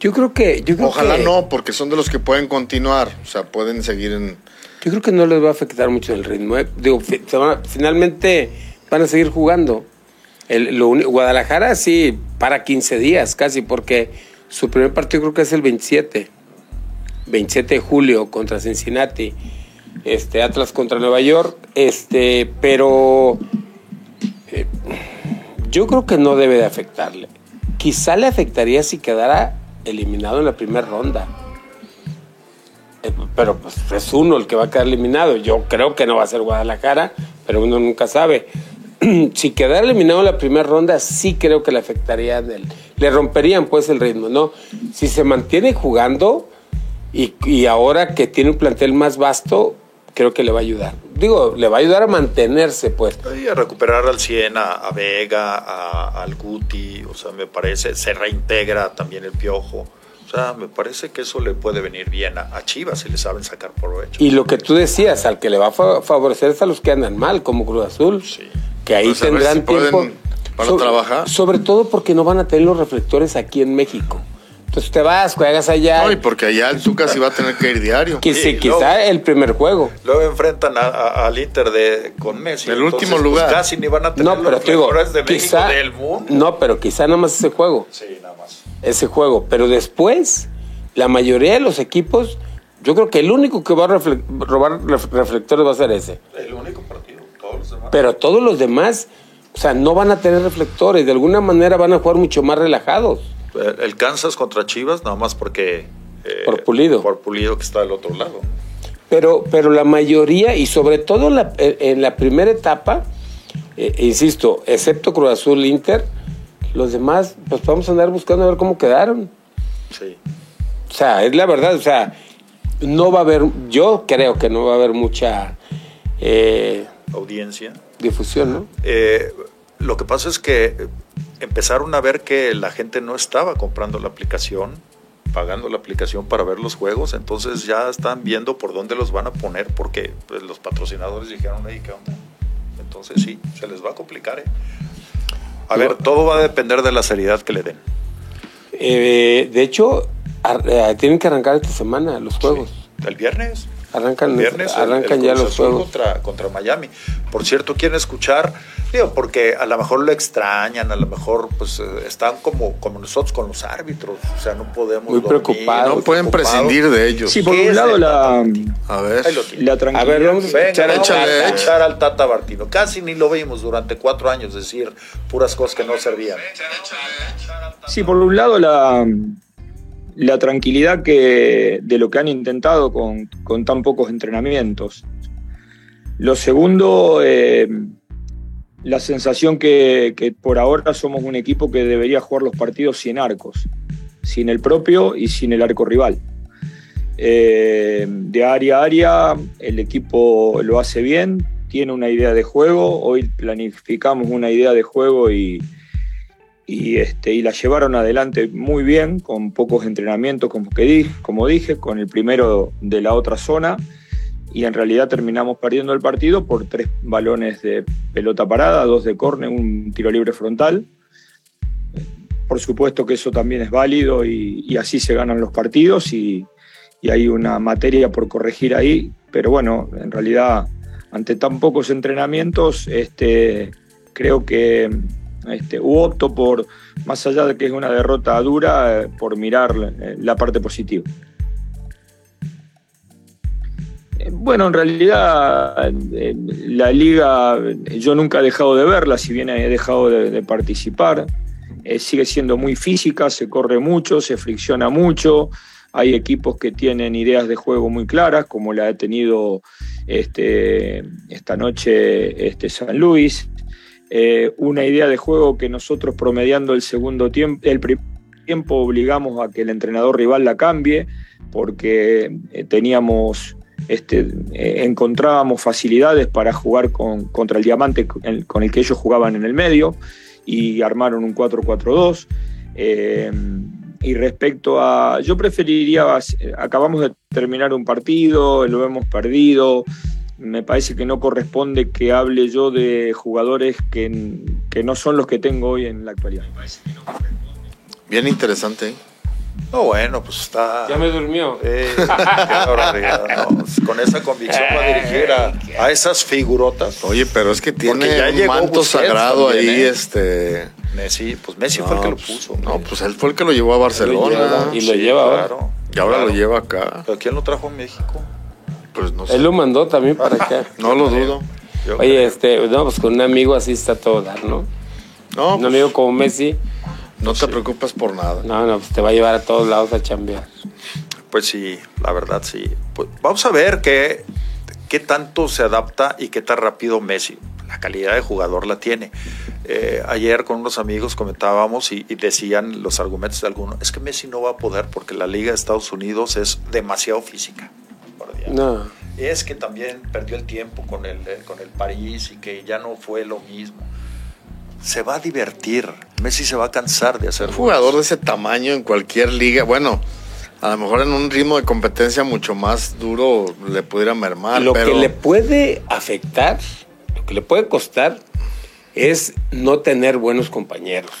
Speaker 3: Yo creo que. Yo
Speaker 2: Ojalá no, porque son de los que pueden continuar. O sea, pueden seguir en.
Speaker 3: Yo creo que no les va a afectar mucho el ritmo. ¿eh? Digo, finalmente van a seguir jugando. El, lo, Guadalajara sí para 15 días casi, porque su primer partido creo que es el 27. 27 de julio contra Cincinnati. Este, Atlas contra Nueva York. Este, pero. Eh, yo creo que no debe de afectarle. Quizá le afectaría si quedara eliminado en la primera ronda. Eh, pero pues es uno el que va a quedar eliminado. Yo creo que no va a ser Guadalajara, pero uno nunca sabe. si quedara eliminado en la primera ronda, sí creo que le afectaría, le romperían pues el ritmo, ¿no? Si se mantiene jugando y, y ahora que tiene un plantel más vasto, creo que le va a ayudar. Digo, le va a ayudar a mantenerse, pues.
Speaker 1: Y a recuperar al 100, a, Vega, a, al Guti, o sea, me parece, se reintegra también el Piojo. O sea, me parece que eso le puede venir bien a, Chivas si le saben sacar provecho.
Speaker 3: Y lo que tú decías, al que le va a favorecer es a los que andan mal, como Cruz Azul. Sí. Que ahí pues tendrán tiempo.
Speaker 2: Para trabajar.
Speaker 3: Sobre todo porque no van a tener los reflectores aquí en México. Entonces te vas, juegas allá.
Speaker 2: No, y porque allá el Tuca sí va a tener que ir diario.
Speaker 3: sí, quizá el primer juego.
Speaker 1: Luego enfrentan al Inter de, con Messi.
Speaker 2: El último pues, lugar.
Speaker 1: casi ni van a tener
Speaker 3: no, pero los de quizá, del mundo. No, pero quizá nada más ese juego.
Speaker 1: Sí, nada más.
Speaker 3: Ese juego. Pero después, la mayoría de los equipos, yo creo que el único que va a robar reflectores va a ser ese.
Speaker 1: El único partido. Todos los demás.
Speaker 3: Pero todos los demás, o sea, no van a tener reflectores. De alguna manera van a jugar mucho más relajados
Speaker 1: el Kansas contra Chivas, nada más porque...
Speaker 3: Eh, por Pulido.
Speaker 1: Por Pulido que está del otro lado.
Speaker 3: Pero, pero la mayoría, y sobre todo en la, en la primera etapa, eh, insisto, excepto Cruz Azul Inter, los demás, pues vamos a andar buscando a ver cómo quedaron.
Speaker 1: Sí.
Speaker 3: O sea, es la verdad, o sea, no va a haber, yo creo que no va a haber mucha...
Speaker 1: Eh, Audiencia.
Speaker 3: Difusión, ¿no?
Speaker 1: lo que pasa es que empezaron a ver que la gente no estaba comprando la aplicación, pagando la aplicación para ver los juegos, entonces ya están viendo por dónde los van a poner porque pues, los patrocinadores dijeron, ahí ¿qué onda? Entonces sí, se les va a complicar. ¿eh? A ver, todo va a depender de la seriedad que le den.
Speaker 3: Eh, de hecho, eh, tienen que arrancar esta semana los juegos.
Speaker 1: ¿El viernes?
Speaker 3: Arrancan, viernes, arrancan ya los juegos.
Speaker 1: Contra, contra Miami. Por cierto, quieren escuchar, digo, porque a lo mejor lo extrañan, a lo mejor pues eh, están como, como nosotros con los árbitros, o sea, no podemos.
Speaker 3: Muy preocupados.
Speaker 2: No pueden prescindir de ellos.
Speaker 5: Sí, por un lado la.
Speaker 2: A ver,
Speaker 5: la tranquilidad. A ver,
Speaker 1: vamos a echar, al Tata Bartino. Casi ni lo vimos durante cuatro años decir puras cosas que no servían.
Speaker 5: Sí, por un lado la la tranquilidad que, de lo que han intentado con, tan pocos entrenamientos. Lo segundo, eh, la sensación que, por ahora somos un equipo que debería jugar los partidos sin arcos, sin el propio y sin el arco rival. Eh, de área a área, el equipo lo hace bien, tiene una idea de juego, hoy planificamos una idea de juego y, y, este, y la llevaron adelante muy bien, con pocos entrenamientos, como, que dije, como dije, con el primero de la otra zona, y en realidad terminamos perdiendo el partido por tres balones de pelota parada, dos de córner, un tiro libre frontal. Por supuesto que eso también es válido y, así se ganan los partidos y, hay una materia por corregir ahí, pero bueno, en realidad ante tan pocos entrenamientos, este, creo que este, u opto por, más allá de que es una derrota dura, eh, por mirar eh, la parte positiva. Eh, bueno, en realidad la liga yo nunca he dejado de verla, si bien he dejado de, participar. sigue siendo muy física, se corre mucho, se fricciona mucho. Hay equipos que tienen ideas de juego muy claras, como la ha tenido este, esta noche este San Luis. Eh, una idea de juego que nosotros promediando el segundo tiempo, el primer tiempo obligamos a que el entrenador rival la cambie porque eh, teníamos este, eh, encontrábamos facilidades para jugar con, contra el diamante con el que ellos jugaban en el medio y armaron un 4-4-2. y respecto a, yo preferiría, acabamos de terminar un partido, lo hemos perdido, me parece que no corresponde que hable yo de jugadores que, que no son los que tengo hoy en la actualidad.
Speaker 2: Bien interesante. ¿eh?
Speaker 1: No, bueno, pues está.
Speaker 3: Ya me durmió.
Speaker 1: Eh, Con esa convicción va a dirigir a, esas figurotas.
Speaker 2: Oye, pero es que tiene un manto sagrado ahí, ¿eh? este.
Speaker 1: Messi, pues Messi fue el que lo pues, puso.
Speaker 2: No, pues él fue el que lo llevó a Barcelona.
Speaker 3: y lo lleva ahora.
Speaker 2: Y ahora lo lleva acá.
Speaker 1: ¿Pero quién lo trajo a México?
Speaker 3: Pues no sé. Él lo mandó también para acá.
Speaker 2: no lo dudo.
Speaker 3: Oye, este, no, pues con un amigo así está todo dar, ¿no? No. Un pues, amigo como Messi
Speaker 2: no te preocupes por nada.
Speaker 3: No, no, pues te va a llevar a todos lados a chambear.
Speaker 1: Pues sí, la verdad sí. Pues vamos a ver qué, qué tanto se adapta y qué tan rápido Messi. La calidad de jugador la tiene. Eh, ayer con unos amigos comentábamos y, decían los argumentos de algunos, es que Messi no va a poder porque la Liga de Estados Unidos es demasiado física.
Speaker 3: No.
Speaker 1: Es que también perdió el tiempo con el, con el París y que ya no fue lo mismo se va a divertir. Messi se va a cansar de hacer.
Speaker 2: Un jugador de ese tamaño en cualquier liga, bueno, a lo mejor en un ritmo de competencia mucho más duro le pudiera mermar.
Speaker 3: Lo que le puede afectar, lo que le puede costar, es no tener buenos compañeros.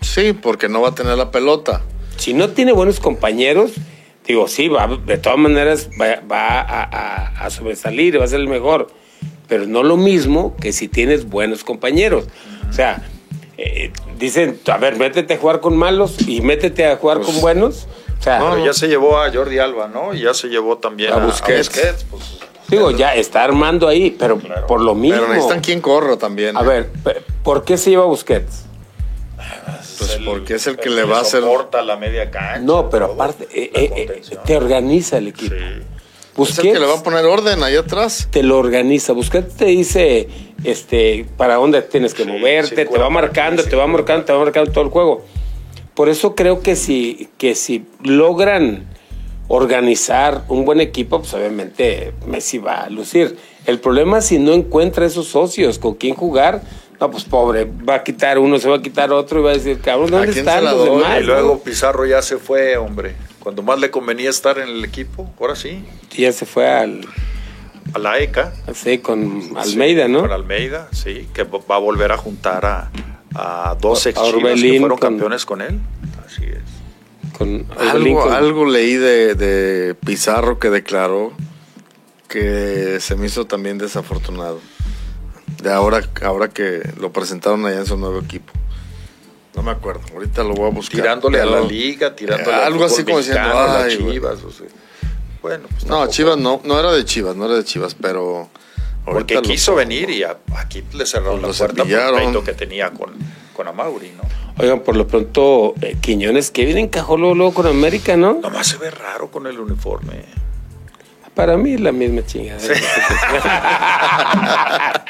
Speaker 2: Sí, porque no va a tener la pelota.
Speaker 3: Si no tiene buenos compañeros, digo, sí, va, de todas maneras va, a, a sobresalir, va a ser el mejor pero no lo mismo que si tienes buenos compañeros. O sea, eh, dicen, a ver, métete a jugar con malos y métete a jugar con pues, buenos. O sea,
Speaker 1: no, ya se llevó a Jordi Alba, ¿no? Y ya se llevó también a, Busquets. Pues,
Speaker 3: Digo, ya está armando ahí, pero por lo mismo. Pero
Speaker 2: necesitan quien corra también.
Speaker 3: A ¿eh? ver, ¿por qué se lleva a Busquets?
Speaker 2: Pues porque es el que le va a hacer.
Speaker 1: la media cancha.
Speaker 3: No, pero aparte, eh, te organiza el equipo. Sí.
Speaker 2: Busquets, es el que le va a poner orden ahí atrás.
Speaker 3: Te lo organiza. Busquets te dice este, para dónde tienes que moverte, te va marcando, te va marcando, te va marcando todo el juego. Por eso creo que si, que si logran organizar un buen equipo, pues obviamente Messi va a lucir. El problema es si no encuentra esos socios con quién jugar, no, pues pobre, va a quitar uno, se va a quitar otro y va a decir, cabrón, ¿dónde están los demás?
Speaker 1: Y luego Pizarro ya se fue, hombre. Cuando más le convenía estar en el equipo, ahora sí.
Speaker 3: Y ya se fue al...
Speaker 1: A la ECA.
Speaker 3: Sí, con Almeida, ¿no?
Speaker 1: Con Almeida, sí, que va a volver a juntar a, a dos ex que fueron campeones con él. Así es.
Speaker 2: Con algo, algo leí de, de Pizarro que declaró que se me hizo también desafortunado. De ahora, ahora que lo presentaron allá en su nuevo equipo. No me acuerdo, ahorita lo voy a buscar.
Speaker 1: Tirándole a la liga, tirándole a
Speaker 2: Algo así como diciendo,
Speaker 1: ay, Chivas. Bueno, pues
Speaker 2: no, Chivas no, no era de Chivas, no era de Chivas, pero.
Speaker 1: Porque quiso venir y aquí le cerraron la puerta por el que tenía con, con Amauri, ¿no?
Speaker 3: Oigan, por lo pronto, eh, Quiñones, que viene encajó luego con América, ¿no?
Speaker 1: Nomás se ve raro con el uniforme.
Speaker 3: Para mí es la misma chingada. Sí.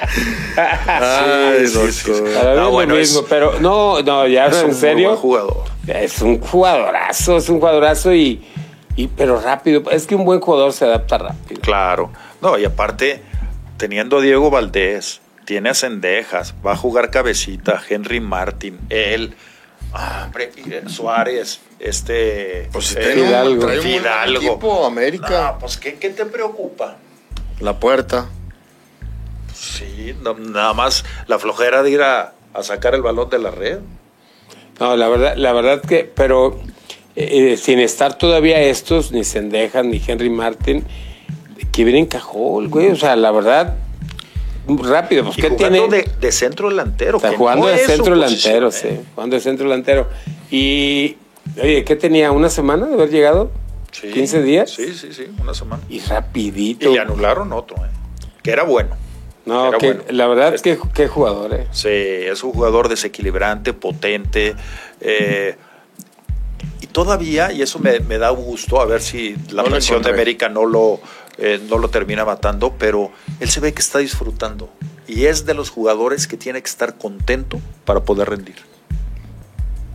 Speaker 2: Ay, sí,
Speaker 3: Para mí es lo mismo, pero no, no, ya es en serio.
Speaker 1: jugador.
Speaker 3: Es un jugadorazo, es un jugadorazo y, y, pero rápido. Es que un buen jugador se adapta rápido.
Speaker 1: Claro. No, y aparte, teniendo a Diego Valdés, tiene a Cendejas, va a jugar cabecita, Henry Martin, él. Ah, hombre, Suárez, este.
Speaker 2: Pues si eh, Fidalgo. Trae un
Speaker 1: Fidalgo.
Speaker 2: Equipo, América.
Speaker 1: pues ¿qué, ¿qué, te preocupa?
Speaker 2: La puerta.
Speaker 1: Sí, nada más la flojera de ir a, sacar el balón de la red.
Speaker 3: No, la verdad, la verdad que, pero eh, sin estar todavía estos, ni Sendejas, ni Henry Martin, que viene en cajón, güey. O sea, la verdad, rápido. Pues, ¿qué tiene?
Speaker 1: De, de, centro delantero.
Speaker 3: Está jugando de centro delantero, sí. ¿eh? Jugando de centro delantero. Y, oye, ¿qué tenía? ¿Una semana de haber llegado? Sí, ¿15 días?
Speaker 1: Sí, sí, sí, una semana.
Speaker 3: Y rapidito.
Speaker 1: Y le anularon otro, ¿eh? que era bueno.
Speaker 3: No, que, la verdad es que qué jugador, ¿eh?
Speaker 1: Sí, es un jugador desequilibrante, potente. Eh, y todavía, y eso me, da gusto, a ver si la presión de América no lo, eh, no lo termina matando, pero él se ve que está disfrutando y es de los jugadores que tiene que estar contento para poder rendir.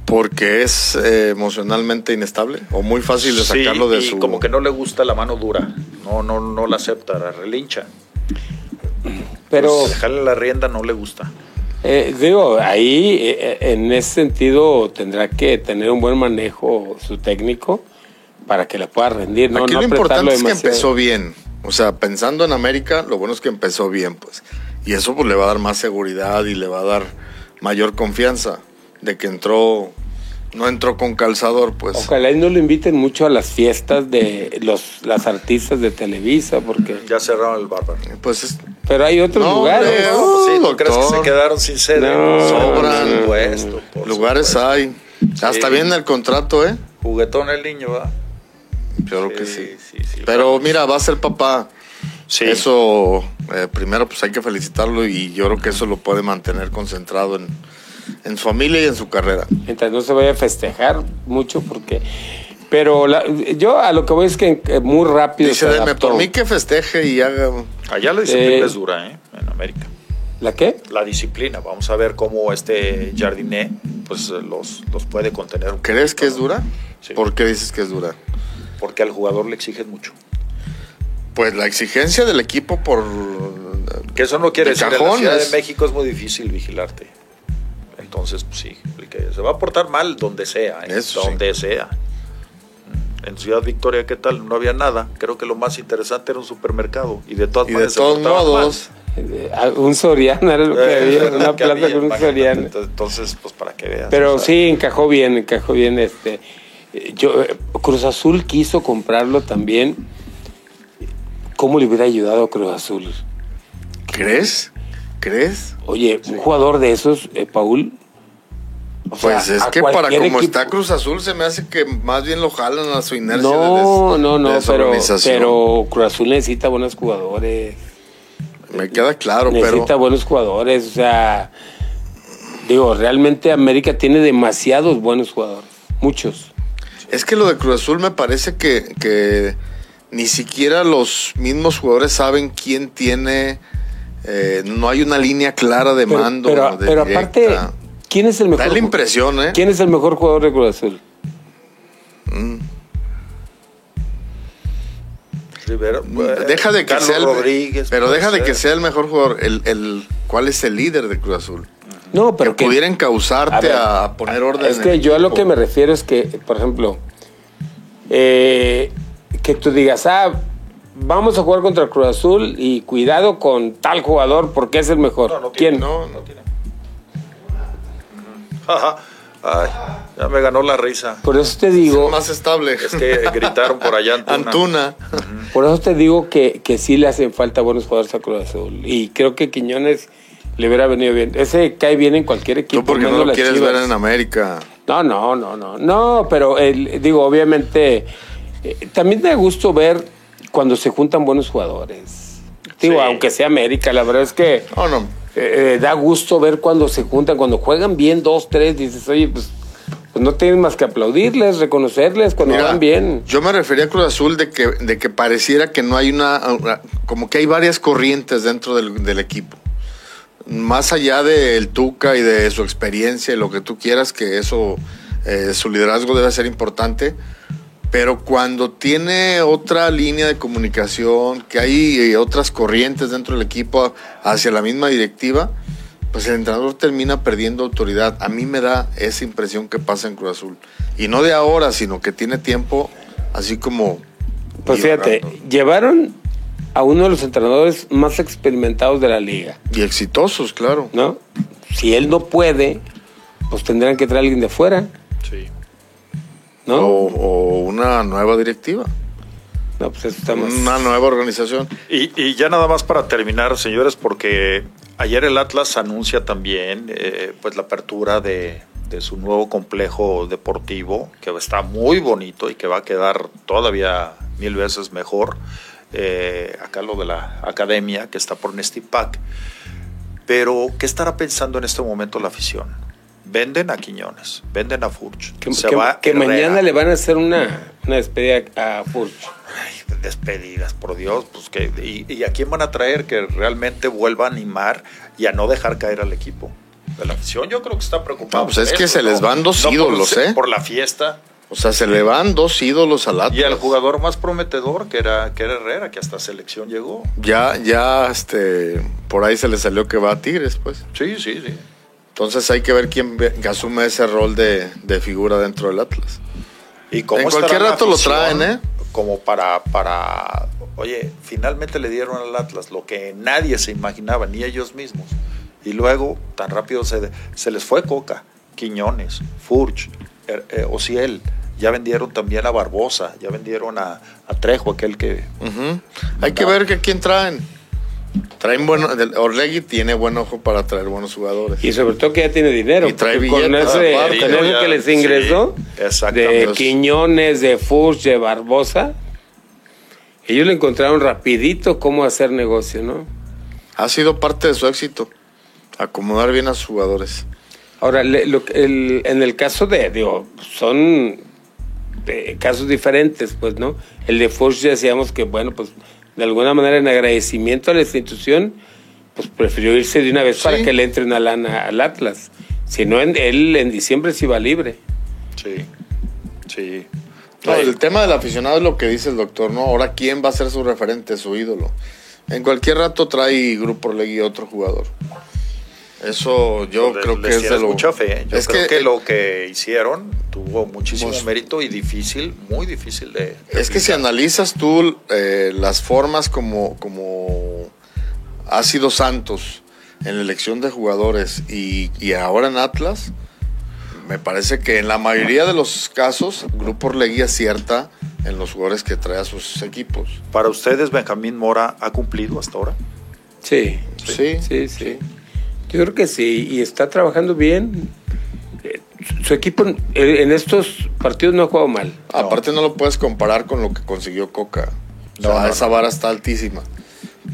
Speaker 2: Porque es eh, emocionalmente inestable o muy fácil de sacarlo de
Speaker 1: y
Speaker 2: su.
Speaker 1: como que no le gusta la mano dura, no, no, no la acepta, la relincha.
Speaker 3: Pero
Speaker 1: pues dejarle la rienda no le gusta.
Speaker 3: Eh, digo, ahí en ese sentido tendrá que tener un buen manejo su técnico para que la pueda rendir. No,
Speaker 2: Aquí lo importante es que empezó bien. O sea, pensando en América, lo bueno es que empezó bien, pues. Y eso pues le va a dar más seguridad y le va a dar mayor confianza de que entró no entró con calzador, pues.
Speaker 3: Ojalá y no lo inviten mucho a las fiestas de los las artistas de Televisa, porque...
Speaker 1: Ya cerraron el bárbaro.
Speaker 2: Pues
Speaker 3: Pero hay otros lugares.
Speaker 1: No, sí, ¿no crees que se quedaron sin sede?
Speaker 2: No, Sobran. lugares hay. Hasta viene el contrato, ¿eh?
Speaker 1: Juguetón el niño, ¿va?
Speaker 2: Yo creo que sí. Pero mira, va a ser papá. Sí. Eso, eh, primero, pues hay que felicitarlo y yo creo que eso lo puede mantener concentrado en en su familia y en su carrera.
Speaker 3: Mientras no se vaya a festejar mucho porque... Pero yo a lo que voy es que muy rápido.
Speaker 2: Dice, por mí que festeje y haga.
Speaker 1: Allá la disciplina eh, es dura, ¿eh? En América.
Speaker 3: ¿La qué?
Speaker 1: La disciplina. Vamos a ver cómo este Jardiné pues, los, los puede contener.
Speaker 2: ¿Crees que es dura? ¿Por qué dices que es dura?
Speaker 1: Porque al jugador le exigen mucho.
Speaker 2: Pues la exigencia del equipo por.
Speaker 1: Que eso no quiere decir. En la Ciudad de México es muy difícil vigilarte. Entonces, pues sí, se va a portar mal donde sea, ¿eh? donde sea. En Ciudad Victoria, ¿qué tal? No había nada. Creo que lo más interesante era un supermercado. Y de todas
Speaker 2: y de todos modos,
Speaker 3: eh, un Soriana era lo que eh, había, una plaza con un Soriana.
Speaker 1: Entonces, pues para que veas.
Speaker 3: Pero sí, encajó bien, encajó bien. este yo Cruz Azul quiso comprarlo también. ¿Cómo le hubiera ayudado a Cruz Azul?
Speaker 2: ¿Crees? ¿Crees?
Speaker 3: Oye, un jugador de esos, eh, Paul.
Speaker 2: Pues es que para como está Cruz Azul, se me hace que más bien lo jalan a su inercia.
Speaker 3: No, no, no, pero, pero Cruz Azul necesita buenos jugadores.
Speaker 2: Me queda claro,
Speaker 3: necesita pero. Necesita buenos jugadores, o sea. Digo, realmente América tiene demasiados buenos jugadores, muchos.
Speaker 2: Es que lo de Cruz Azul me parece que, que ni siquiera los mismos jugadores saben quién tiene eh, no hay una línea clara de mando.
Speaker 3: Pero, aparte, ¿quién es el mejor?
Speaker 2: Da la impresión, ¿eh?
Speaker 3: ¿Quién es el mejor jugador de Cruz Azul? Mm.
Speaker 2: Mm, deja de que sea el, pero deja de que sea el mejor jugador. El, ¿Cuál es el líder de Cruz Azul?
Speaker 3: No, pero
Speaker 2: que, pudieran causarte a, poner orden.
Speaker 3: Es que yo a lo que me refiero es que, por ejemplo, eh, que tú digas, ah, vamos a jugar contra Cruz Azul y cuidado con tal jugador porque es el mejor. No, no ¿Quién?
Speaker 1: No, no tiene. Ay, ya me ganó la risa.
Speaker 3: Por eso te digo.
Speaker 2: más estable.
Speaker 1: Es que gritaron por allá
Speaker 2: Antuna.
Speaker 3: Por eso te digo que, que sí le hacen falta buenos jugadores a Cruz Azul. Y creo que Quiñones le hubiera venido bien. Ese cae bien en cualquier equipo.
Speaker 2: ¿Tú porque no lo quieres ver en América?
Speaker 3: No, no, no, no. No, pero digo, obviamente. Eh, también me gusto ver cuando se juntan buenos jugadores. Digo, aunque sea América, la verdad es que
Speaker 2: no.
Speaker 3: Eh, eh, da gusto ver cuando se juntan, cuando juegan bien dos, tres, dices, oye, pues, pues no tienes más que aplaudirles, reconocerles cuando van bien.
Speaker 2: Yo me refería a Cruz Azul de que, de que pareciera que no hay una, como que hay varias corrientes dentro del, equipo. Más allá del Tuca y de su experiencia y lo que tú quieras, que eso, eh, su liderazgo debe ser importante pero cuando tiene otra línea de comunicación, que hay eh, otras corrientes dentro del equipo hacia la misma directiva, pues el entrenador termina perdiendo autoridad. A mí me da esa impresión que pasa en Cruz Azul. Y no de ahora, sino que tiene tiempo así como...
Speaker 3: Pues fíjate, llevaron a uno de los entrenadores más experimentados de la liga.
Speaker 2: Y exitosos, claro.
Speaker 3: ¿No? Si él no puede, pues tendrán que traer a alguien de fuera.
Speaker 1: Sí.
Speaker 2: O, una nueva directiva.
Speaker 3: No, pues
Speaker 2: Una nueva organización.
Speaker 1: Y, ya nada más para terminar, señores, porque ayer el Atlas anuncia también eh, pues la apertura de, su nuevo complejo deportivo, que está muy bonito y que va a quedar todavía mil veces mejor. Eh, acá lo de la academia, que está por Nestipac. Pero, ¿qué estará pensando en este momento la afición? Venden a Quiñones, venden a Furch.
Speaker 3: Que, que, mañana le van a hacer una, despedida a Furch.
Speaker 1: despedidas, por Dios. Pues que, y, a quién van a traer que realmente vuelva a animar y a no dejar caer al equipo? De la afición yo creo que está preocupado.
Speaker 2: pues es que se les van dos ídolos,
Speaker 1: por,
Speaker 2: ¿eh?
Speaker 1: Por la fiesta.
Speaker 2: O sea, se le van dos ídolos al Atlas.
Speaker 1: Y el jugador más prometedor, que era, que era Herrera, que hasta selección llegó.
Speaker 2: Ya, ya, este, por ahí se le salió que va a Tigres, pues.
Speaker 1: Sí, sí, sí.
Speaker 2: Entonces hay que ver quién asume ese rol de, figura dentro del Atlas.
Speaker 1: ¿Y cómo
Speaker 2: en cualquier rato lo traen, ¿eh?
Speaker 1: Como para, para Oye, finalmente le dieron al Atlas lo que nadie se imaginaba, ni ellos mismos. Y luego, tan rápido se, se les fue Coca, Quiñones, Furch, er, eh, Ociel. Ya vendieron también a Barbosa, ya vendieron a, Trejo, aquel que...
Speaker 2: Hay que ver que quién traen. Traen bueno, Orlegui tiene buen ojo para traer buenos jugadores.
Speaker 3: Y sobre todo que ya tiene dinero.
Speaker 2: Y trae billetes. Con
Speaker 3: ese, que les ingresó, de Quiñones, de Furch, de Barbosa, ellos le encontraron rapidito cómo hacer negocio, ¿no?
Speaker 2: Ha sido parte de su éxito, acomodar bien a sus jugadores.
Speaker 3: Ahora, en el caso de, digo, son casos diferentes, pues, ¿no? El de Furch decíamos que, bueno, pues de alguna manera en agradecimiento a la institución, pues prefirió irse de una vez para que le entre una lana al Atlas. Si no, él en diciembre se iba libre.
Speaker 1: Sí, sí.
Speaker 2: el tema del aficionado es lo que dice el doctor, ¿no? Ahora, ¿quién va a ser su referente, su ídolo? En cualquier rato trae Grupo Legui otro jugador. Eso yo creo que es de lo...
Speaker 1: mucha fe. Yo es creo que, lo que hicieron tuvo muchísimo mérito y difícil, muy difícil de...
Speaker 2: es que si analizas tú eh, las formas como, como ha sido Santos en la elección de jugadores y, ahora en Atlas, me parece que en la mayoría de los casos Grupo Orlegui acierta en los jugadores que trae a sus equipos.
Speaker 1: ¿Para ustedes Benjamín Mora ha cumplido hasta ahora?
Speaker 3: Sí, sí, sí. sí. Yo creo que sí, y está trabajando bien. Su equipo en estos partidos no ha jugado mal.
Speaker 2: Aparte no lo puedes comparar con lo que consiguió Coca. No, esa vara está altísima.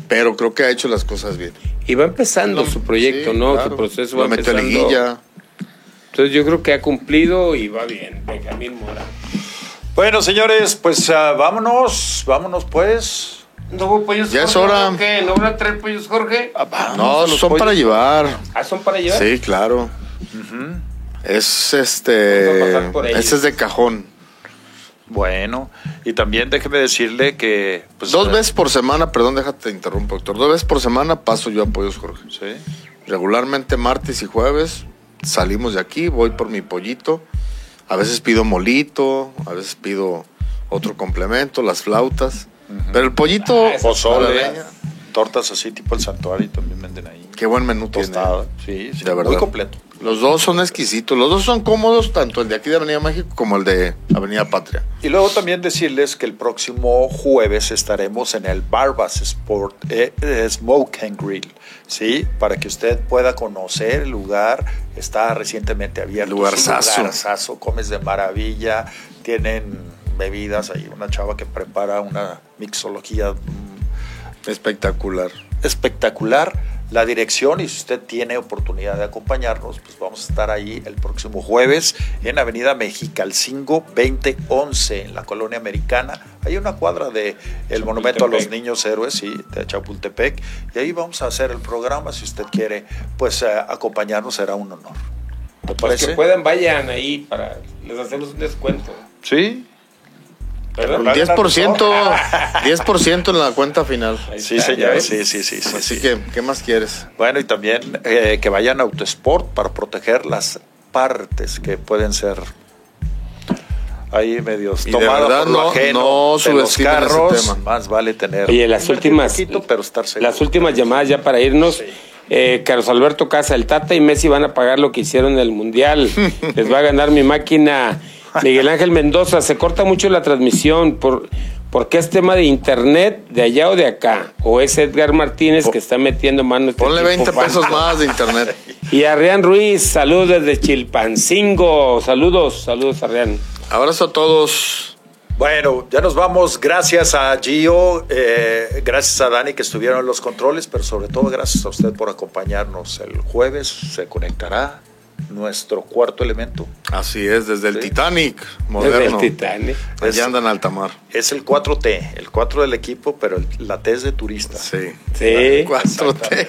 Speaker 2: Pero creo que ha hecho las cosas bien.
Speaker 3: Y va empezando su proyecto, ¿no? Su proceso va empezando. Liguilla. Entonces yo creo que ha cumplido y va bien. Benjamín Mora.
Speaker 1: Bueno, señores, pues uh, vámonos, vámonos pues.
Speaker 3: ¿No hubo pollos
Speaker 2: Ya es hora.
Speaker 3: ¿Qué? ¿No van a traer pollos, Jorge?
Speaker 2: Ah, no, son para llevar.
Speaker 3: ¿Ah, son para llevar?
Speaker 2: Sí, claro. Es este. Ese es de cajón.
Speaker 1: Bueno, y también déjeme decirle que.
Speaker 2: Pues, Dos eh, veces por semana, perdón, déjate interrumpo, doctor. Dos veces por semana paso yo a Pollos Jorge.
Speaker 1: Sí.
Speaker 2: Regularmente martes y jueves salimos de aquí, voy por mi pollito. A veces pido molito, a veces pido otro complemento, las flautas. Pero el pollito.
Speaker 1: Ah, pozole, tortas así tipo el santuario también venden ahí.
Speaker 2: Qué buen menú
Speaker 1: Tostada. Sí, sí, de verdad. Muy completo.
Speaker 2: Los dos son exquisitos, los dos son cómodos, tanto el de aquí de Avenida México como el de Avenida Patria.
Speaker 1: Y luego también decirles que el próximo jueves estaremos en el Barbas Sport eh, eh, Smoke and Grill, ¿sí? Para que usted pueda conocer el lugar, está recientemente abierto.
Speaker 2: Lugar
Speaker 1: saso. comes de maravilla, tienen bebidas, hay una chava que prepara una mixología
Speaker 2: mm, espectacular.
Speaker 1: Espectacular la dirección y si usted tiene oportunidad de acompañarnos, pues vamos a estar ahí el próximo jueves en Avenida Mexicalcingo 2011 en la colonia americana. Hay una cuadra de el Monumento a los Niños Héroes sí, de Chapultepec y ahí vamos a hacer el programa. Si usted quiere, pues eh, acompañarnos será un honor.
Speaker 3: Los que puedan vayan ahí para les hacemos un descuento.
Speaker 1: Sí,
Speaker 2: 10%, 10% en la cuenta final.
Speaker 1: Sí, señor. Sí, sí, sí,
Speaker 2: Así que, ¿qué más quieres?
Speaker 1: Bueno, y también eh, que vayan a Autosport para proteger las partes que pueden ser ahí medios tomadas por lo ajeno no de los carros. Más vale tener.
Speaker 3: Y las últimas, pero estar las últimas llamadas ya para irnos. Eh, Carlos Alberto Casa, el Tata y Messi van a pagar lo que hicieron en el Mundial. Les va a ganar mi máquina Miguel Ángel Mendoza, se corta mucho la transmisión. Por, ¿Por qué es tema de internet de allá o de acá? ¿O es Edgar Martínez que está metiendo mano?
Speaker 2: Este Ponle 20 pesos más de internet.
Speaker 3: Y Arrián Ruiz, saludos desde Chilpancingo. Saludos, saludos Arrián.
Speaker 2: Abrazo a todos.
Speaker 1: Bueno, ya nos vamos. Gracias a Gio, eh, gracias a Dani que estuvieron en los controles, pero sobre todo gracias a usted por acompañarnos. El jueves se conectará nuestro cuarto elemento.
Speaker 2: Así es, desde el Titanic moderno.
Speaker 3: Desde el Titanic.
Speaker 2: Allá andan alta mar.
Speaker 1: Es el 4T, el 4 del equipo, pero la T es de turista.
Speaker 2: Sí.
Speaker 3: Sí.
Speaker 2: 4T.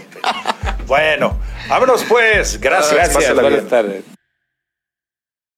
Speaker 1: bueno, vámonos pues. Gracias.
Speaker 3: Gracias. Buenas tardes.